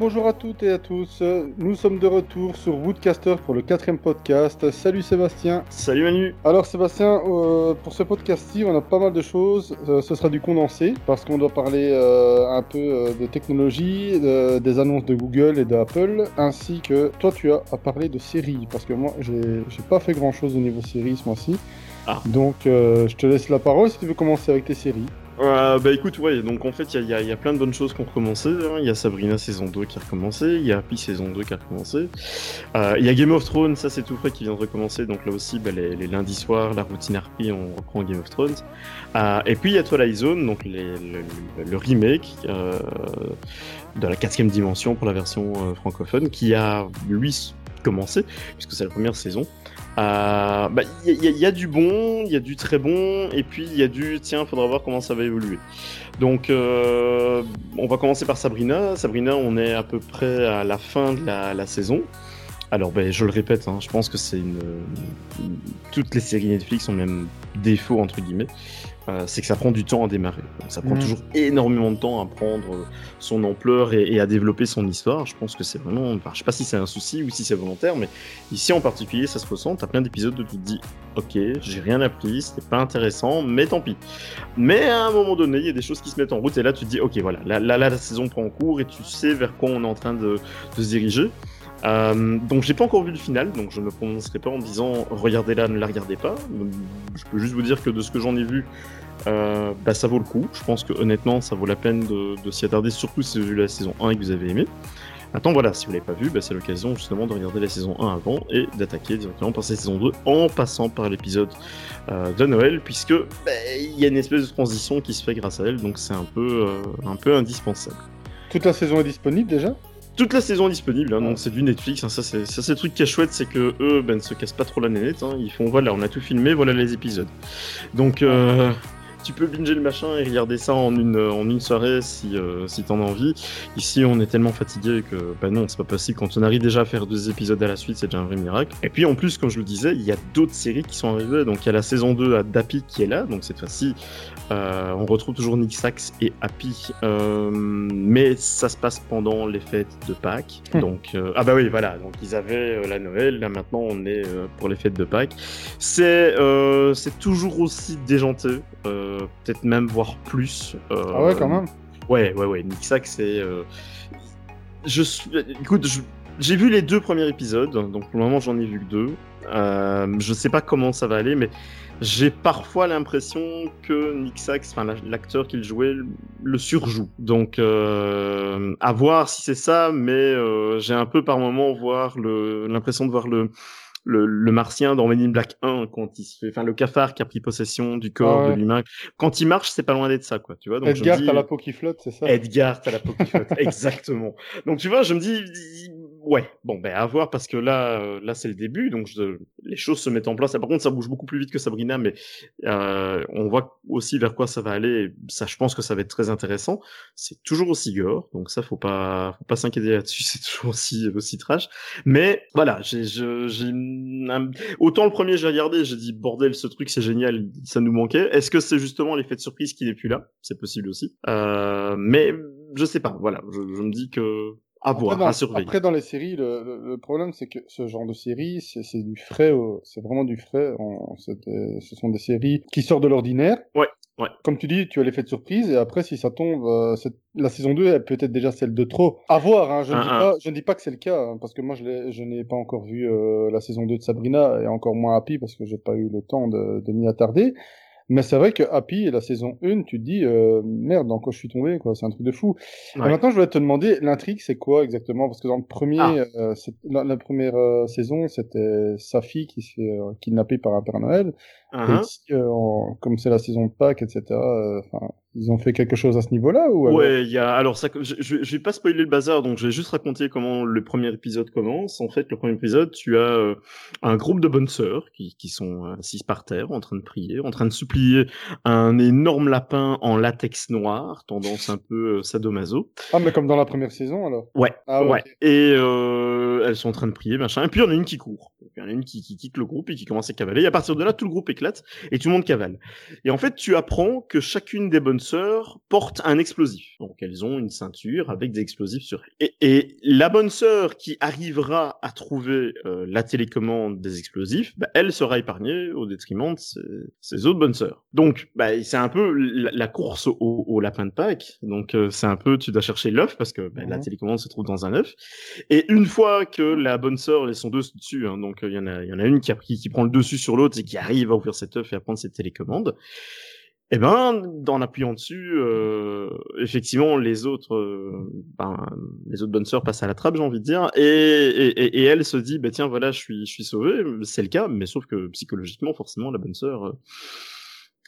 Bonjour à toutes et à tous. Nous sommes de retour sur Woodcaster pour le quatrième podcast. Salut Sébastien. Salut Manu. Alors Sébastien, euh, pour ce podcast-ci, on a pas mal de choses. Euh, ce sera du condensé parce qu'on doit parler euh, un peu de technologie, de- des annonces de Google et d'Apple, ainsi que toi tu as à parler de séries parce que moi j'ai pas fait grand-chose au niveau séries ce mois-ci. Ah. Donc je te laisse la parole si tu veux commencer avec tes séries. Euh, bah écoute, ouais, donc en fait, il y a, plein de bonnes choses qui ont recommencé. hein. Il y a Sabrina saison 2 qui a recommencé, il y a Happy saison 2 qui a recommencé. Euh, Il y a Game of Thrones, ça c'est tout frais qui vient de recommencer, donc là aussi, bah, les, lundis soirs, la routine Harpy, on reprend Game of Thrones. Euh, et puis il y a Twilight Zone, donc le, le- remake de la quatrième dimension pour la version francophone, qui a, lui, commencé, puisque c'est la première saison. Euh, bah, Il y, a- il du bon, il y a du très bon, et puis il y a du tiens, faudra voir comment ça va évoluer. Donc, euh, on va commencer par Sabrina. Sabrina, on est à peu près à la fin de la, saison. Alors, ben, je le répète, hein, je pense que c'est une, Toutes les séries Netflix ont même défaut, entre guillemets. Euh, c'est que ça prend du temps à démarrer. Donc, ça prend Mhm. toujours énormément de temps à prendre son ampleur et, et à développer son histoire. Je pense que c'est vraiment. Enfin, je sais pas si c'est un souci ou si c'est volontaire, mais ici en particulier, ça se ressent. T'as plein d'épisodes où tu te dis Ok, j'ai rien appris, c'était pas intéressant, mais tant pis. Mais à un moment donné, il y a des choses qui se mettent en route et là tu te dis ok voilà, là, là, là, la saison prend cours et tu sais vers quoi on est en train de, de se diriger. Euh, donc j'ai pas encore vu le final, donc je ne me prononcerai pas en disant regardez-la, ne la regardez pas. Je peux juste vous dire que de ce que j'en ai vu, euh, bah, ça vaut le coup. Je pense que honnêtement ça vaut la peine de, s'y attarder, surtout si vous avez vu la saison 1 et que vous avez aimé. Maintenant voilà, si vous l'avez pas vu, bah, c'est l'occasion justement de regarder la saison 1 avant et d'attaquer directement par cette saison 2 en passant par l'épisode euh, de Noël, puisque bah, il y a une espèce de transition qui se fait grâce à elle, donc c'est un peu indispensable. Toute la saison est disponible déjà? Toute la saison est disponible, hein, donc c'est du Netflix. hein, ça, c'est le truc qui est chouette, c'est que eux, ben, ne se cassent pas trop la nénette. hein, ils font voilà, on a tout filmé, voilà les épisodes. Donc, euh, tu peux binger le machin et regarder ça en une, en une soirée si, euh, si t'en as envie. Ici, on est tellement fatigué que, bah non, c'est pas possible. Quand on arrive déjà à faire deux épisodes à la suite, c'est déjà un vrai miracle. Et puis, en plus, comme je le disais, il y a d'autres séries qui sont arrivées. Donc, il y a la saison 2 à Dappy qui est là. Donc, cette fois-ci, euh, on retrouve toujours Nick Sachs et Happy, euh, mais ça se passe pendant les fêtes de Pâques. Hmm. Donc, euh, ah bah oui, voilà. Donc ils avaient euh, la Noël, là maintenant on est euh, pour les fêtes de Pâques. C'est euh, c'est toujours aussi déjanté, euh, peut-être même voire plus. euh, Ah ouais, quand même. Ouais, ouais, ouais. Nick Sachs, c'est. euh, Je suis. Écoute, je- j'ai vu les deux premiers épisodes, donc pour le moment j'en ai vu que deux. Euh, je sais pas comment ça va aller, mais j'ai parfois l'impression que Nick Sachs, enfin la- l'acteur qu'il jouait, le surjoue. Donc euh, à voir si c'est ça, mais euh, j'ai un peu par moment voir le l'impression de voir le le, le martien dans Men in Black 1 quand il se fait, enfin le cafard qui a pris possession du corps Ah ouais. de l'humain. Quand il marche, c'est pas loin d'être ça, quoi. Tu vois. Donc Edgar, dis- t'as la peau qui flotte, c'est ça? Edgar, t'as la peau qui flotte. Exactement. Donc tu vois, je me dis, ouais, bon, ben à voir parce que là, euh, là c'est le début, donc je- les choses se mettent en place. Par contre, ça bouge beaucoup plus vite que Sabrina, mais euh, on voit aussi vers quoi ça va aller. Ça, je pense que ça va être très intéressant. C'est toujours aussi gore, donc ça, faut pas, faut pas s'inquiéter là-dessus. C'est toujours aussi, aussi trash. Mais voilà, j'ai, j'ai autant le premier j'ai regardé, j'ai dit bordel, ce truc c'est génial, ça nous manquait. Est-ce que c'est justement l'effet de surprise qui n'est plus là? C'est possible aussi. Euh, mais je sais pas. Voilà, je, je me dis que à Après, voir, dans, à surveiller. après, dans les séries, le, le- le problème, c'est que ce genre de série, c'est du frais, c'est vraiment du frais. Des- ce sont des séries qui sortent de l'ordinaire. Ouais, ouais. Comme tu dis, tu as l'effet de surprise, et après, si ça tombe, euh, la saison 2 est peut-être déjà celle de trop. À voir, hein, je, ne dis pas, je ne dis pas que c'est le cas, hein, parce que moi, je n'ai pas encore vu euh, la saison 2 de Sabrina, et encore moins Happy, parce que j'ai pas eu le temps de, de m'y attarder. Mais c'est vrai que Happy, la saison 1, tu te dis, euh, merde, dans quoi je suis tombé, quoi, c'est un truc de fou. Et maintenant, je voulais te demander, l'intrigue, c'est quoi exactement? Parce que dans le premier, Ah. euh, la, la première euh, saison, c'était sa fille qui se fait euh, kidnapper par un Père Noël. Et ici, euh, en- comme c'est la saison de Pâques, etc., euh, enfin, ils ont fait quelque chose à ce niveau-là ou alors Ouais, il y a. Alors, ça, je, je, je vais pas spoiler le bazar, donc je vais juste raconter comment le premier épisode commence. En fait, le premier épisode, tu as euh, un groupe de bonnes sœurs qui, qui sont euh, assises par terre, en train de prier, en train de supplier un énorme lapin en latex noir, tendance un peu euh, sadomaso. Ah, mais comme dans la première saison, alors? Ouais, Ah, ouais. Et euh, elles sont en train de prier, machin. Et puis il y en a une qui court. Il y en a une qui, qui quitte le groupe et qui commence à cavaler. Et à partir de là, tout le groupe éclate et tout le monde cavale. Et en fait, tu apprends que chacune des bonnes sœurs porte un explosif. Donc elles ont une ceinture avec des explosifs sur elle. Et, et la bonne sœur qui arrivera à trouver euh, la télécommande des explosifs, bah, elle sera épargnée au détriment de ses, ses autres bonnes sœurs. Donc bah, c'est un peu la, la course au, au, lapin de Pâques. Donc euh, c'est un peu tu dois chercher l'œuf parce que bah, la télécommande se trouve dans un œuf. Et une fois que la bonne sœur, elles sont deux dessus, hein, donc il y en a, il y en a une qui, a qui prend le dessus sur l'autre et qui arrive à ouvrir cet œuf et à prendre cette télécommande. Eh ben, en appuyant dessus, euh, effectivement, les autres, euh, ben, les autres bonnes sœurs passent à la trappe, j'ai envie de dire, et, elle se dit, bah tiens, voilà, je suis, je suis sauvée. C'est le cas, mais sauf que psychologiquement, forcément, la bonne sœur, euh,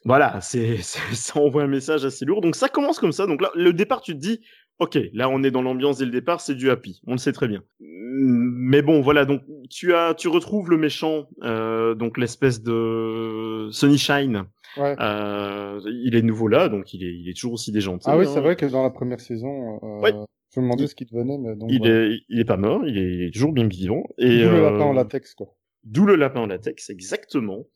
voilà, c'est, ça envoie un message assez lourd. Donc ça commence comme ça. Donc là, le départ, tu te dis, ok, là, on est dans l'ambiance dès le départ, c'est du happy, on le sait très bien. Mais bon, voilà, donc tu as, tu retrouves le méchant, donc l'espèce de Sunny Shine. Ouais. Euh, il est nouveau là, donc il est, il est toujours aussi déjanté. Ah oui, hein. c'est vrai que dans la première saison, euh, Ouais. je me demandais ce qu'il devenait, mais donc. Il est, il est pas mort, il est, il est toujours bien vivant. Et D'où le euh, lapin en latex, quoi. D'où le lapin en latex, exactement.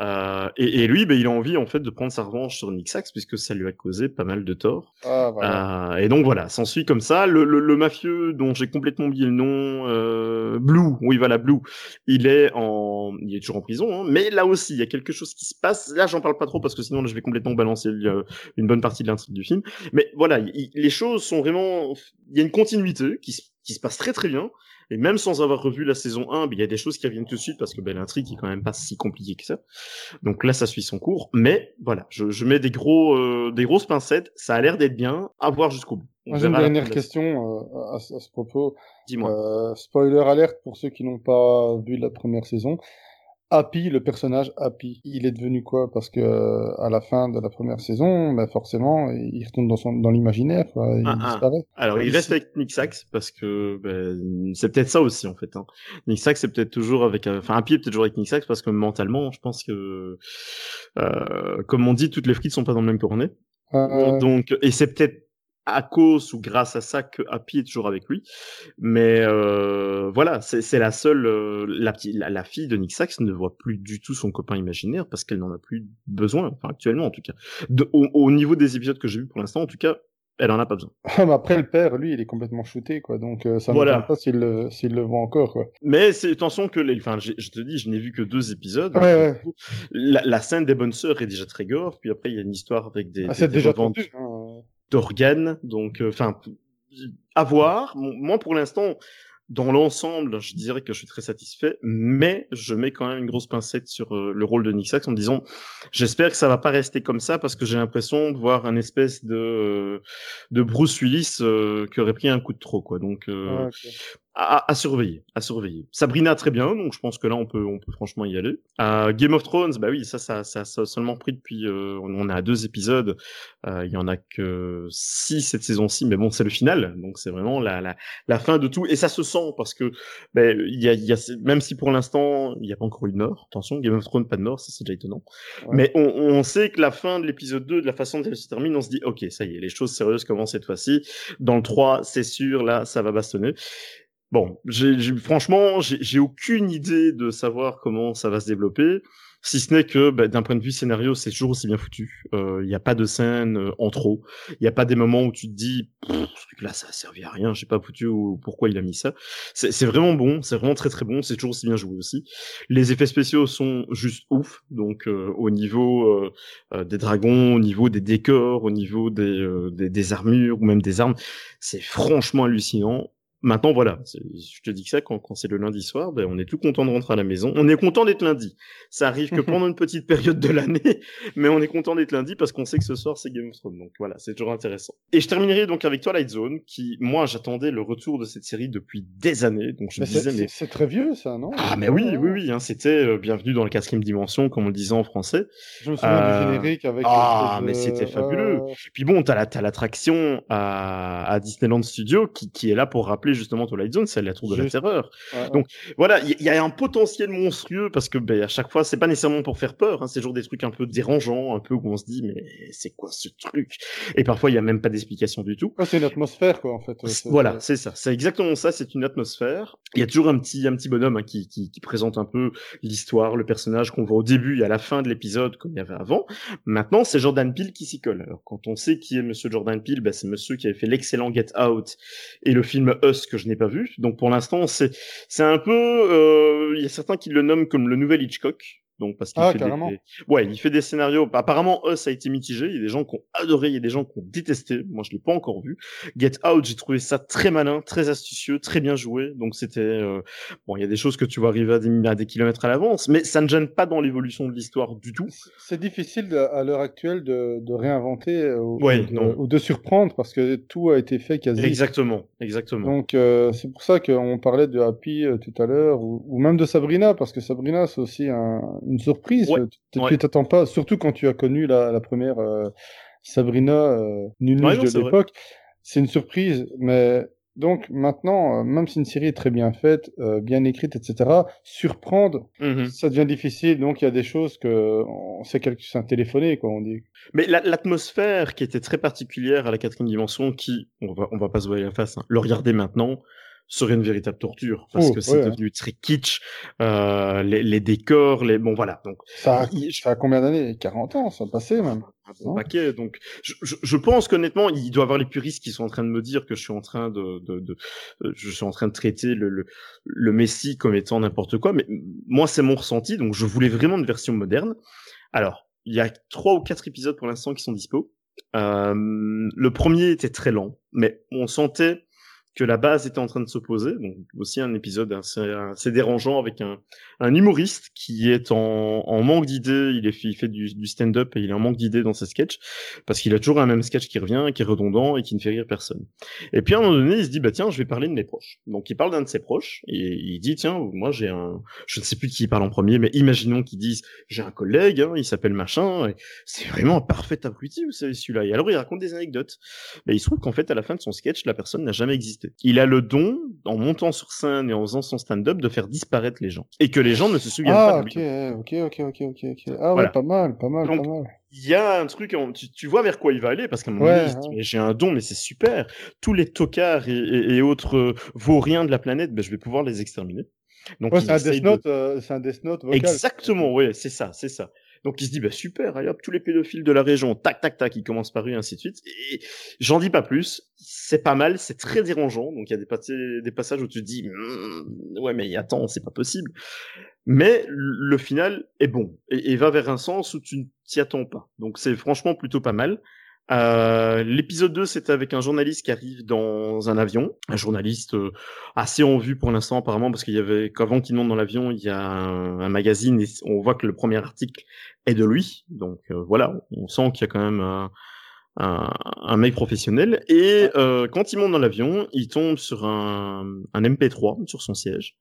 Euh, et, et lui, ben, il a envie en fait de prendre sa revanche sur Nixax puisque ça lui a causé pas mal de tort. Ah, voilà. Euh, et donc voilà, s'ensuit comme ça. Le, le, le mafieux dont j'ai complètement oublié le nom, euh, Blue, oui voilà Blue, il est en, il est toujours en prison, hein, mais là aussi il y a quelque chose qui se passe. Là j'en parle pas trop parce que sinon là, je vais complètement balancer euh, une bonne partie de l'intrigue du film. Mais voilà, il- les choses sont vraiment, il y a une continuité qui se, qui se passe très très bien. Et même sans avoir revu la saison 1, ben, il y a des choses qui reviennent tout de suite parce que ben, l'intrigue est quand même pas si compliquée que ça. Donc là, ça suit son cours. Mais voilà, je, je mets des gros, euh, des grosses pincettes. Ça a l'air d'être bien. À voir jusqu'au bout. On j'ai une dernière la- question euh, à, ce- à ce propos. Dis-moi. Euh, spoiler alerte pour ceux qui n'ont pas vu la première saison. Happy, le personnage Happy, il est devenu quoi? Parce que euh, à la fin de la première saison, ben forcément, il retourne dans son dans l'imaginaire, il Ah, ah. disparaît. Alors, il reste avec Nick Sax parce que ben, c'est peut-être ça aussi en fait. Hein. Nick Sax c'est peut-être toujours avec, euh, enfin un pied peut-être toujours avec Nick Sax parce que mentalement, je pense que, euh, comme on dit, toutes les frites sont pas dans le même cornet. Euh, Donc, et c'est peut-être à cause ou grâce à ça que Happy est toujours avec lui. Mais euh, voilà, c'est la seule, euh, la, petite- la, la fille de Nick Sax ne voit plus du tout son copain imaginaire parce qu'elle n'en a plus besoin, enfin actuellement en tout cas. De, au, au niveau des épisodes que j'ai vus pour l'instant, en tout cas, elle en a pas besoin. mais après le père, lui, il est complètement shooté, quoi. Donc euh, ça me Voilà. pas s'il le le voit encore, quoi. Mais c'est attention que, les, enfin, je te dis, je n'ai vu que deux épisodes. Ouais, ouais. La, la scène des bonnes sœurs est déjà très gore, puis après il y a une histoire avec des, Ah, c'est déjà tendu. Hein. D'organes, donc euh, enfin à voir. Moi pour l'instant, dans l'ensemble, je dirais que je suis très satisfait, mais je mets quand même une grosse pincette sur euh, le rôle de Nick Sax en disant, j'espère que ça va pas rester comme ça parce que j'ai l'impression de voir un espèce de de Bruce Willis euh, qui aurait pris un coup de trop quoi. Donc euh, ok. À, à surveiller, à surveiller. Sabrina très bien, donc je pense que là on peut on peut franchement y aller. Euh, Game of Thrones, bah oui, ça ça ça, ça a seulement pris depuis euh, on est à deux épisodes. Euh, Il y en a que six cette saison-ci, mais bon c'est le final, donc c'est vraiment la, la la fin de tout et ça se sent parce que ben il y a il y a même si pour l'instant il n'y a pas encore eu de mort. Attention, Game of Thrones pas de mort, ça c'est déjà étonnant. Ouais. Mais on, on sait que la fin de l'épisode 2, de la façon dont elle se termine, on se dit ok ça y est, les choses sérieuses commencent cette fois-ci. Dans le 3, c'est sûr, là ça va bastonner. Bon, j'ai, j'ai- franchement, j'ai, j'ai aucune idée de savoir comment ça va se développer, si ce n'est que bah, d'un point de vue scénario, c'est toujours aussi bien foutu. Il n'y a pas de scène euh, en trop. Il n'y a pas des moments où tu te dis, ce truc-là, ça a servi à rien, je sais pas foutu ou pourquoi il a mis ça. C'est, vraiment bon, c'est vraiment très très bon, c'est toujours aussi bien joué aussi. Les effets spéciaux sont juste ouf, donc euh, au niveau euh, euh, des dragons, au niveau des décors, au niveau des, euh, des, des armures ou même des armes, c'est franchement hallucinant. Maintenant, voilà, je te dis que ça, quand, quand c'est le lundi soir, ben, on est tout content de rentrer à la maison. On est content d'être lundi. Ça arrive que pendant une petite période de l'année, mais on est content d'être lundi parce qu'on sait que ce soir, c'est Game of Thrones. Donc voilà, c'est toujours intéressant. Et je terminerai donc avec Twilight Zone, qui, moi, j'attendais le retour de cette série depuis des années. Donc je Mais disais, mais... c'est- très vieux, ça, non? Ah, mais oui, oui, oui, hein, c'était euh, Bienvenue dans la quatrième dimension, comme on le disait en français. Je me souviens Euh, du générique avec. ah, mais de- c'était fabuleux. euh, Puis bon, t'as la, t'as l'attraction à, à Disneyland Studio qui, qui est là pour rappeler justement Twilight Zone, c'est la tour de la terreur. Donc voilà, il y, a un potentiel monstrueux parce que ben, à chaque fois, c'est pas nécessairement pour faire peur, hein, c'est toujours des trucs un peu dérangeants, un peu où on se dit mais c'est quoi ce truc? Et parfois il y a même pas d'explication du tout. c'est une atmosphère quoi en fait. Voilà, c'est ça, c'est exactement ça, c'est une atmosphère. Il y a toujours un petit un petit bonhomme hein, qui, qui, qui présente un peu l'histoire, le personnage qu'on voit au début et à la fin de l'épisode comme il y avait avant. Maintenant, c'est Jordan Peele qui s'y colle. Alors quand on sait qui est Monsieur Jordan Peele, ben, c'est Monsieur qui avait fait l'excellent Get Out et le film Us que je n'ai pas vu. Donc pour l'instant, c'est c'est un peu, euh, il y a certains qui le nomment comme le nouvel Hitchcock. Donc parce qu'il ah, fait des, ouais, il fait des scénarios. Apparemment, Us a été mitigé. Il y a des gens qui ont adoré, il y a des gens qui ont détesté. Moi, je l'ai pas encore vu. Get Out, j'ai trouvé ça très malin, très astucieux, très bien joué. Donc c'était euh, bon, il y a des choses que tu vois arriver à des, à des kilomètres à l'avance, mais ça ne gêne pas dans l'évolution de l'histoire du tout. C'est difficile à l'heure actuelle de, de réinventer euh, ou, ouais, de, ou, de, surprendre parce que tout a été fait quasi. Exactement, exactement. Donc euh, c'est pour ça qu'on parlait de Happy euh, tout à l'heure ou, ou, même de Sabrina parce que Sabrina c'est aussi un une surprise. Tu t'attends pas, surtout quand tu as connu la, la première euh, Sabrina euh, de l'époque. C'est une surprise, mais donc maintenant, euh, même si une série est très bien faite, euh, bien écrite, etc., surprendre, mmh ça devient difficile. Donc il y a des choses que on sait que c'est un téléphoné, quoi, on dit. Mais l'atmosphère qui était très particulière à la quatrième dimension, qui, on va, on va pas se voir la face, hein, le regarder maintenant, serait une véritable torture parce oh, que c'est devenu très kitsch euh, les, les, décors les bon voilà donc ça a, ça a combien d'années? 40 ans ça a passé même un bon paquet donc je, je, je pense qu'honnêtement il doit y avoir les puristes qui sont en train de me dire que je suis en train de, de, de euh, je suis en train de traiter le, le, le Messi comme étant n'importe quoi mais moi c'est mon ressenti donc je voulais vraiment une version moderne. Alors il y a trois ou quatre épisodes pour l'instant qui sont dispo. Euh, le premier était très lent mais on sentait que la base était en train de s'opposer. Donc aussi un épisode assez, dérangeant avec un, un, humoriste qui est en, en manque d'idées. Il, il fait du, du stand-up et il est en manque d'idées dans ses sketchs parce qu'il a toujours un même sketch qui revient, qui est redondant et qui ne fait rire personne. Et puis à un moment donné, il se dit bah tiens, je vais parler de mes proches. Donc il parle d'un de ses proches et il dit tiens, moi j'ai un, je ne sais plus qui parle en premier, mais imaginons qu'ils disent j'ai un collègue, hein, il s'appelle machin. C'est vraiment un parfait abruti, vous savez celui-là. Et alors il raconte des anecdotes. Mais il se trouve qu'en fait à la fin de son sketch, la personne n'a jamais existé. Il a le don, en montant sur scène et en faisant son stand-up, de faire disparaître les gens. Et que les gens ne se souviennent pas de lui. ok, ok, ok, ok, ok. Ah ouais, pas mal, pas mal, pas mal. Il y a un truc, tu, vois vers quoi il va aller, parce qu'à un moment donné, j'ai un don, mais c'est super. Tous les tocards et, autres euh, vauriens de la planète, ben, je vais pouvoir les exterminer. Donc, c'est un, Death Note, euh, un Death Note vocal. Exactement, ouais, c'est ça, c'est ça. Donc il se dit bah super, allez hop, tous les pédophiles de la région, tac tac tac, ils commencent par eux, ainsi de suite. Et j'en dis pas plus. C'est pas mal, c'est très dérangeant. Donc il y a des, passages où tu te dis «Mmh, ouais mais attends, c'est pas possible. Mais le final est bon et, et va vers un sens où tu ne t'y attends pas. Donc c'est franchement plutôt pas mal. Euh, l'épisode 2, c'était avec un journaliste qui arrive dans un avion, un journaliste euh, assez en vue pour l'instant apparemment, parce qu'il y avait qu'avant qu'il monte dans l'avion, il y a un, magazine et on voit que le premier article est de lui. Donc euh, voilà, on sent qu'il y a quand même un, un, mec professionnel. Et quand il monte dans l'avion, il tombe sur un, un MP3 sur son siège.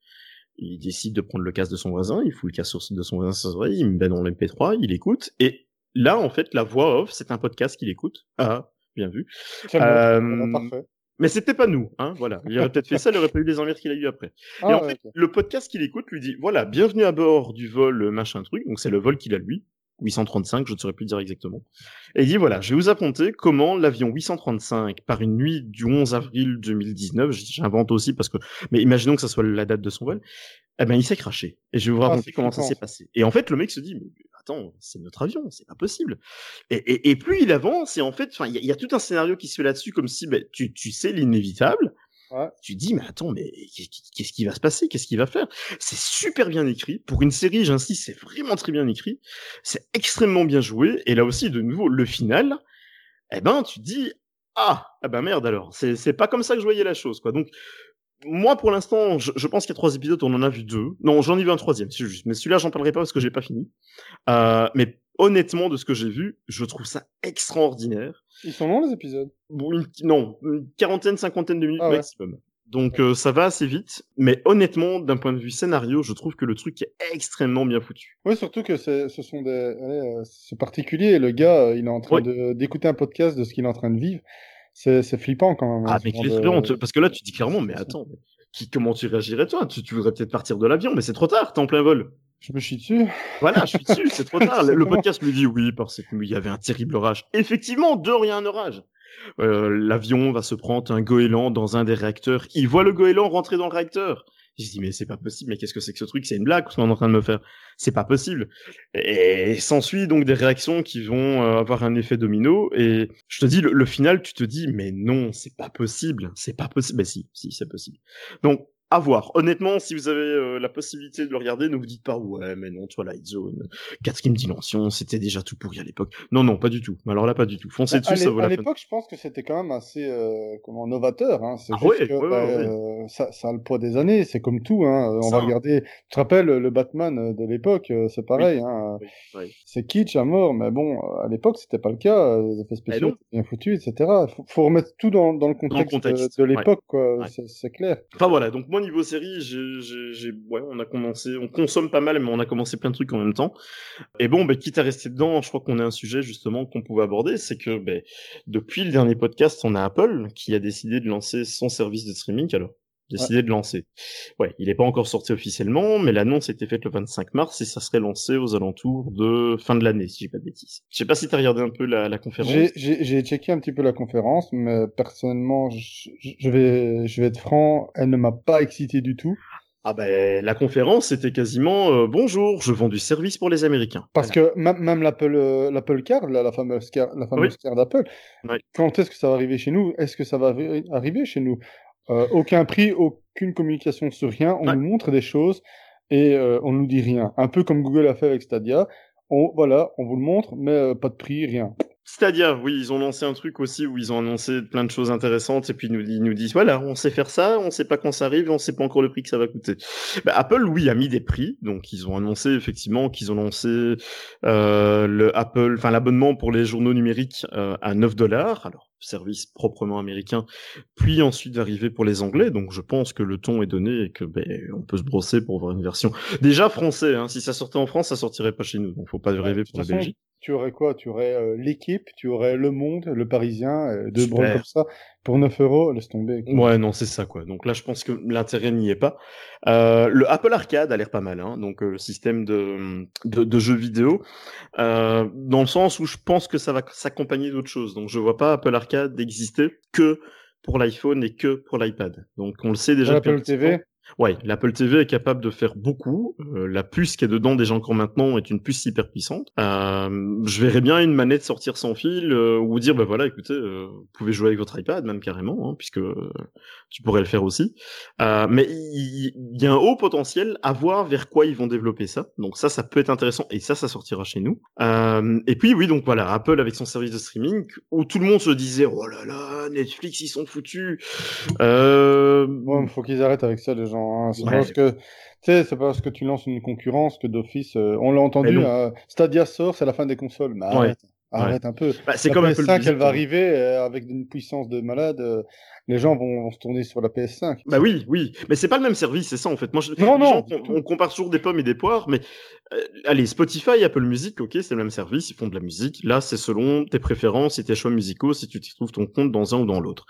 Il décide de prendre le casque de son voisin, il fout le casque de son voisin sur ses oreilles, il met dans l'MP3, il écoute, et Là, en fait, la voix off, c'est un podcast qu'il écoute. Ah, bien vu. Euh, parfait. Mais c'était pas nous, hein, voilà. Il aurait peut-être fait ça, il aurait pas eu les envies qu'il a eu après. et ah, en fait, le podcast qu'il écoute lui dit, voilà, bienvenue à bord du vol machin truc, donc c'est le vol qu'il a lui, 835, je ne saurais plus dire exactement. Et il dit, voilà, je vais vous apporter comment l'avion 835, par une nuit du 11 avril 2019, j'invente aussi parce que, mais imaginons que ça soit la date de son vol, eh ben, il s'est craché. Et je vais vous ah, raconter comment ça s'est passé. Et en fait, le mec se dit, mais attends, c'est notre avion, c'est pas possible. Et, et, et, plus il avance, et en fait, il y, y, a tout un scénario qui se fait là-dessus, comme si ben, tu, tu sais l'inévitable. Ouais. Tu dis, mais attends, mais qu'est-ce qui va se passer? Qu'est-ce qu'il va faire? C'est super bien écrit. Pour une série, j'insiste, c'est vraiment très bien écrit. C'est extrêmement bien joué. Et là aussi, de nouveau, le final, eh ben, tu dis, ah, ah ben merde alors. C'est pas comme ça que je voyais la chose, quoi. Donc, moi, pour l'instant, je, je, pense qu'il y a trois épisodes, on en a vu deux. Non, j'en ai vu un troisième, c'est juste. Mais celui-là, j'en parlerai pas parce que j'ai pas fini. Euh, mais honnêtement, de ce que j'ai vu, je trouve ça extraordinaire. Ils sont longs les épisodes? Non, une quarantaine, cinquantaine de minutes ah maximum. Donc euh, ça va assez vite, mais honnêtement, d'un point de vue scénario, je trouve que le truc est extrêmement bien foutu. Oui, surtout que ce sont des, allez, euh, c'est particulier. Le gars, il est en train d'écouter un podcast de ce qu'il est en train de vivre c'est flippant quand même. Hein, ah, mais parce que là, tu dis clairement, mais attends, qui, comment tu réagirais toi? Tu, tu, voudrais peut-être partir de l'avion, mais c'est trop tard, t'es en plein vol. Je me suis dessus. Voilà, je suis dessus, c'est trop tard. le, podcast lui dit oui, parce qu'il y avait un terrible orage. Effectivement, de rien un orage. Euh, l'avion va se prendre un goéland dans un des réacteurs. Il voit le goéland rentrer dans le réacteur. Je dis mais c'est pas possible, mais qu'est-ce que c'est que ce truc? C'est une blague ce qu'on est en train de me faire. C'est pas possible. Et s'ensuit donc des réactions qui vont euh, avoir un effet domino. Et je te dis le, final, tu te dis mais non, c'est pas possible, c'est pas possible. Ben si, si c'est possible. Donc à voir. Honnêtement, si vous avez euh, la possibilité de le regarder, ne vous dites pas ouais, mais non, Twilight Zone, quatrième dimension, c'était déjà tout pourri à l'époque. Non, non, pas du tout. Alors là, pas du tout. Foncez dessus, ça vaut la peine. À l'époque, je pense que c'était quand même assez euh, comment novateur. Hein. C'est ah, juste que, bah, euh, ça, ça, a le poids des années. C'est comme tout. Hein. On va regarder. Tu te rappelles le Batman de l'époque C'est pareil. Hein. C'est kitsch à mort, mais bon, à l'époque, c'était pas le cas. Les effets eh spéciaux bien foutus, etc. Faut, faut remettre tout dans, dans le contexte, de, l'époque, quoi. C'est clair. Enfin voilà. Donc moi niveau série, on a commencé, on consomme pas mal, mais on a commencé plein de trucs en même temps. Et bon, bah, quitte à rester dedans, je crois qu'on a un sujet justement qu'on pouvait aborder, c'est que bah, depuis le dernier podcast, on a Apple qui a décidé de lancer son service de streaming. Alors, décidé de lancer. Ouais, il n'est pas encore sorti officiellement, mais l'annonce a été faite le 25 mars et ça serait lancé aux alentours de fin de l'année, si j'ai pas de bêtises. Je sais pas si tu as regardé un peu la, la conférence. J'ai checké un petit peu la conférence, mais personnellement, je, je, vais, je vais être franc, elle ne m'a pas excité du tout. Ah ben la conférence c'était quasiment euh, bonjour, je vends du service pour les Américains. Parce que même l'Apple euh, l'Apple Card, la, fameuse carte, la fameuse carte d'Apple, quand est-ce que ça va arriver chez nous? Est-ce que ça va arriver chez nous? Euh, aucun prix, aucune communication sur rien. On nous montre des choses et euh, on nous dit rien. Un peu comme Google a fait avec Stadia. On, voilà, on vous le montre, mais euh, pas de prix, rien. Stadia, oui, ils ont lancé un truc aussi où ils ont annoncé plein de choses intéressantes et puis ils nous, ils nous disent voilà, on sait faire ça, on sait pas quand ça arrive, on sait pas encore le prix que ça va coûter. Bah, Apple, oui, a mis des prix, donc ils ont annoncé effectivement qu'ils ont lancé euh, le Apple, enfin l'abonnement pour les journaux numériques euh, à 9 dollars. Alors service proprement américain, puis ensuite d'arriver pour les Anglais. Donc je pense que le ton est donné et que ben, on peut se brosser pour voir une version déjà français. Hein. Si ça sortait en France, ça sortirait pas chez nous. Donc faut pas rêver pour la Belgique tu aurais quoi? Tu aurais euh, l'équipe, tu aurais Le Monde, Le Parisien, euh, deux bras comme ça. Pour 9 euros, laisse tomber. Ouais, non, c'est ça, quoi. Donc là, je pense que l'intérêt n'y est pas. Euh, le Apple Arcade a l'air pas mal, hein. donc le système de, de, jeux vidéo, dans le sens où je pense que ça va s'accompagner d'autres choses. Donc je vois pas Apple Arcade exister que pour l'iPhone et que pour l'iPad. Donc on le sait déjà. Apple TV Ouais, l'Apple TV est capable de faire beaucoup. Euh, la puce qui est dedans déjà encore maintenant est une puce hyper puissante. Euh, je verrais bien une manette sortir sans fil euh, ou dire bah voilà, écoutez, vous pouvez jouer avec votre iPad même carrément, hein, puisque tu pourrais le faire aussi. mais il y, a un haut potentiel à voir vers quoi ils vont développer ça. Donc ça, ça peut être intéressant et ça, ça sortira chez nous. et puis oui, donc voilà, Apple avec son service de streaming où tout le monde se disait oh là là, Netflix ils sont foutus. Bon, faut qu'ils arrêtent avec ça les gens. Hein. C'est parce que c'est parce que tu lances une concurrence que d'office. Euh, on l'a entendu. Euh, Stadia sort, c'est la fin des consoles. Mais arrête, arrête un peu. Bah, c'est comme la PS5, elle va arriver euh, avec une puissance de malade. les gens vont, se tourner sur la PS5. Bah oui, oui, mais c'est pas le même service, c'est ça en fait. Moi, non, non, on, compare toujours des pommes et des poires, mais allez, Spotify, Apple Music, ok, c'est le même service, ils font de la musique. Là, c'est selon tes préférences et tes choix musicaux, si tu trouves ton compte dans un ou dans l'autre.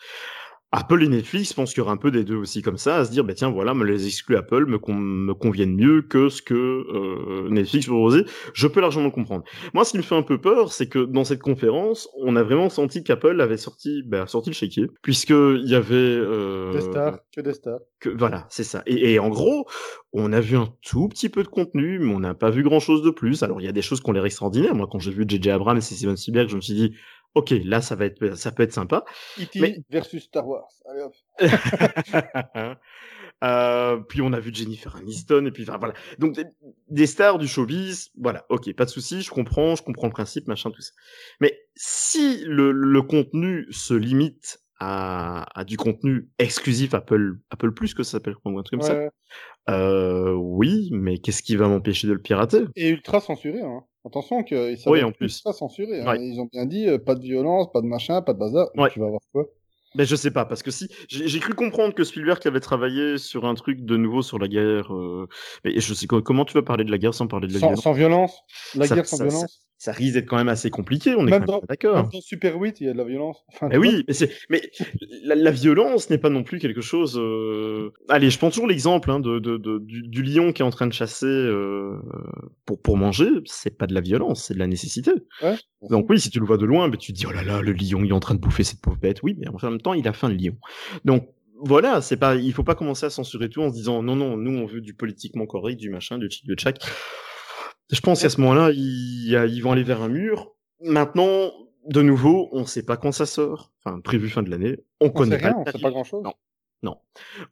Apple et Netflix, je pense qu'il y aura un peu des deux aussi comme ça, à se dire, bah tiens, voilà, me les exclus Apple me, me conviennent mieux que ce que euh, Netflix proposait. Je peux largement le comprendre. Moi, ce qui me fait un peu peur, c'est que dans cette conférence, on a vraiment senti qu'Apple avait sorti, bah, sorti le chéquier, puisque il y avait euh, des stars, que des stars. Que, voilà, c'est ça. Et, et, en gros, on a vu un tout petit peu de contenu, mais on n'a pas vu grand chose de plus. Alors, il y a des choses qui ont l'air extraordinaires. Moi, quand j'ai vu JJ Abrams et Steven Spielberg, je me suis dit, Ok, là ça va être, ça peut être sympa. E.T. versus Star Wars. Allez hop. euh, puis on a vu Jennifer Aniston et puis enfin, voilà. Donc des, stars du showbiz, voilà. Ok, pas de souci, je comprends, je comprends le principe, machin, tout ça. Mais si le, le contenu se limite à, à, du contenu exclusif Apple, Apple Plus que ça s'appelle comme ça. Euh, oui, mais qu'est-ce qui va m'empêcher de le pirater? Et ultra censuré, hein. Attention qu'ils oui, en plus. pas censuré. Hein. Ils ont bien dit euh, pas de violence, pas de machin, pas de bazar. Tu vas voir quoi? Mais je sais pas, parce que si j'ai cru comprendre que Spielberg avait travaillé sur un truc de nouveau sur la guerre. Euh... Mais je sais comment tu vas parler de la guerre sans parler de la sans, guerre Sans violence, la guerre sans violence. ça risque d'être quand même assez compliqué, on est Même quand même dans- d'accord. Dans Super 8, il y a de la violence. Enfin, Mais oui, mais, c'est, mais la, la violence n'est pas non plus quelque chose. euh, Allez, je prends toujours l'exemple hein, de, de, de- du, du lion qui est en train de chasser euh, pour, pour manger. C'est pas de la violence, c'est de la nécessité. Ouais. Donc oui, si tu le vois de loin, mais tu te dis oh là là, le lion il est en train de bouffer cette pauvre bête. Oui, mais en même temps, il a faim le lion. Donc voilà, c'est pas, il faut pas commencer à censurer tout en se disant non non, nous on veut du politiquement correct, du machin, du chic, de tchac. Je pense qu'à ce moment-là, ils, ils vont aller vers un mur. Maintenant, de nouveau, on sait pas quand ça sort. Enfin, prévu fin de l'année. On, On connaît sait rien, le on sait pas grand chose. Non. Non.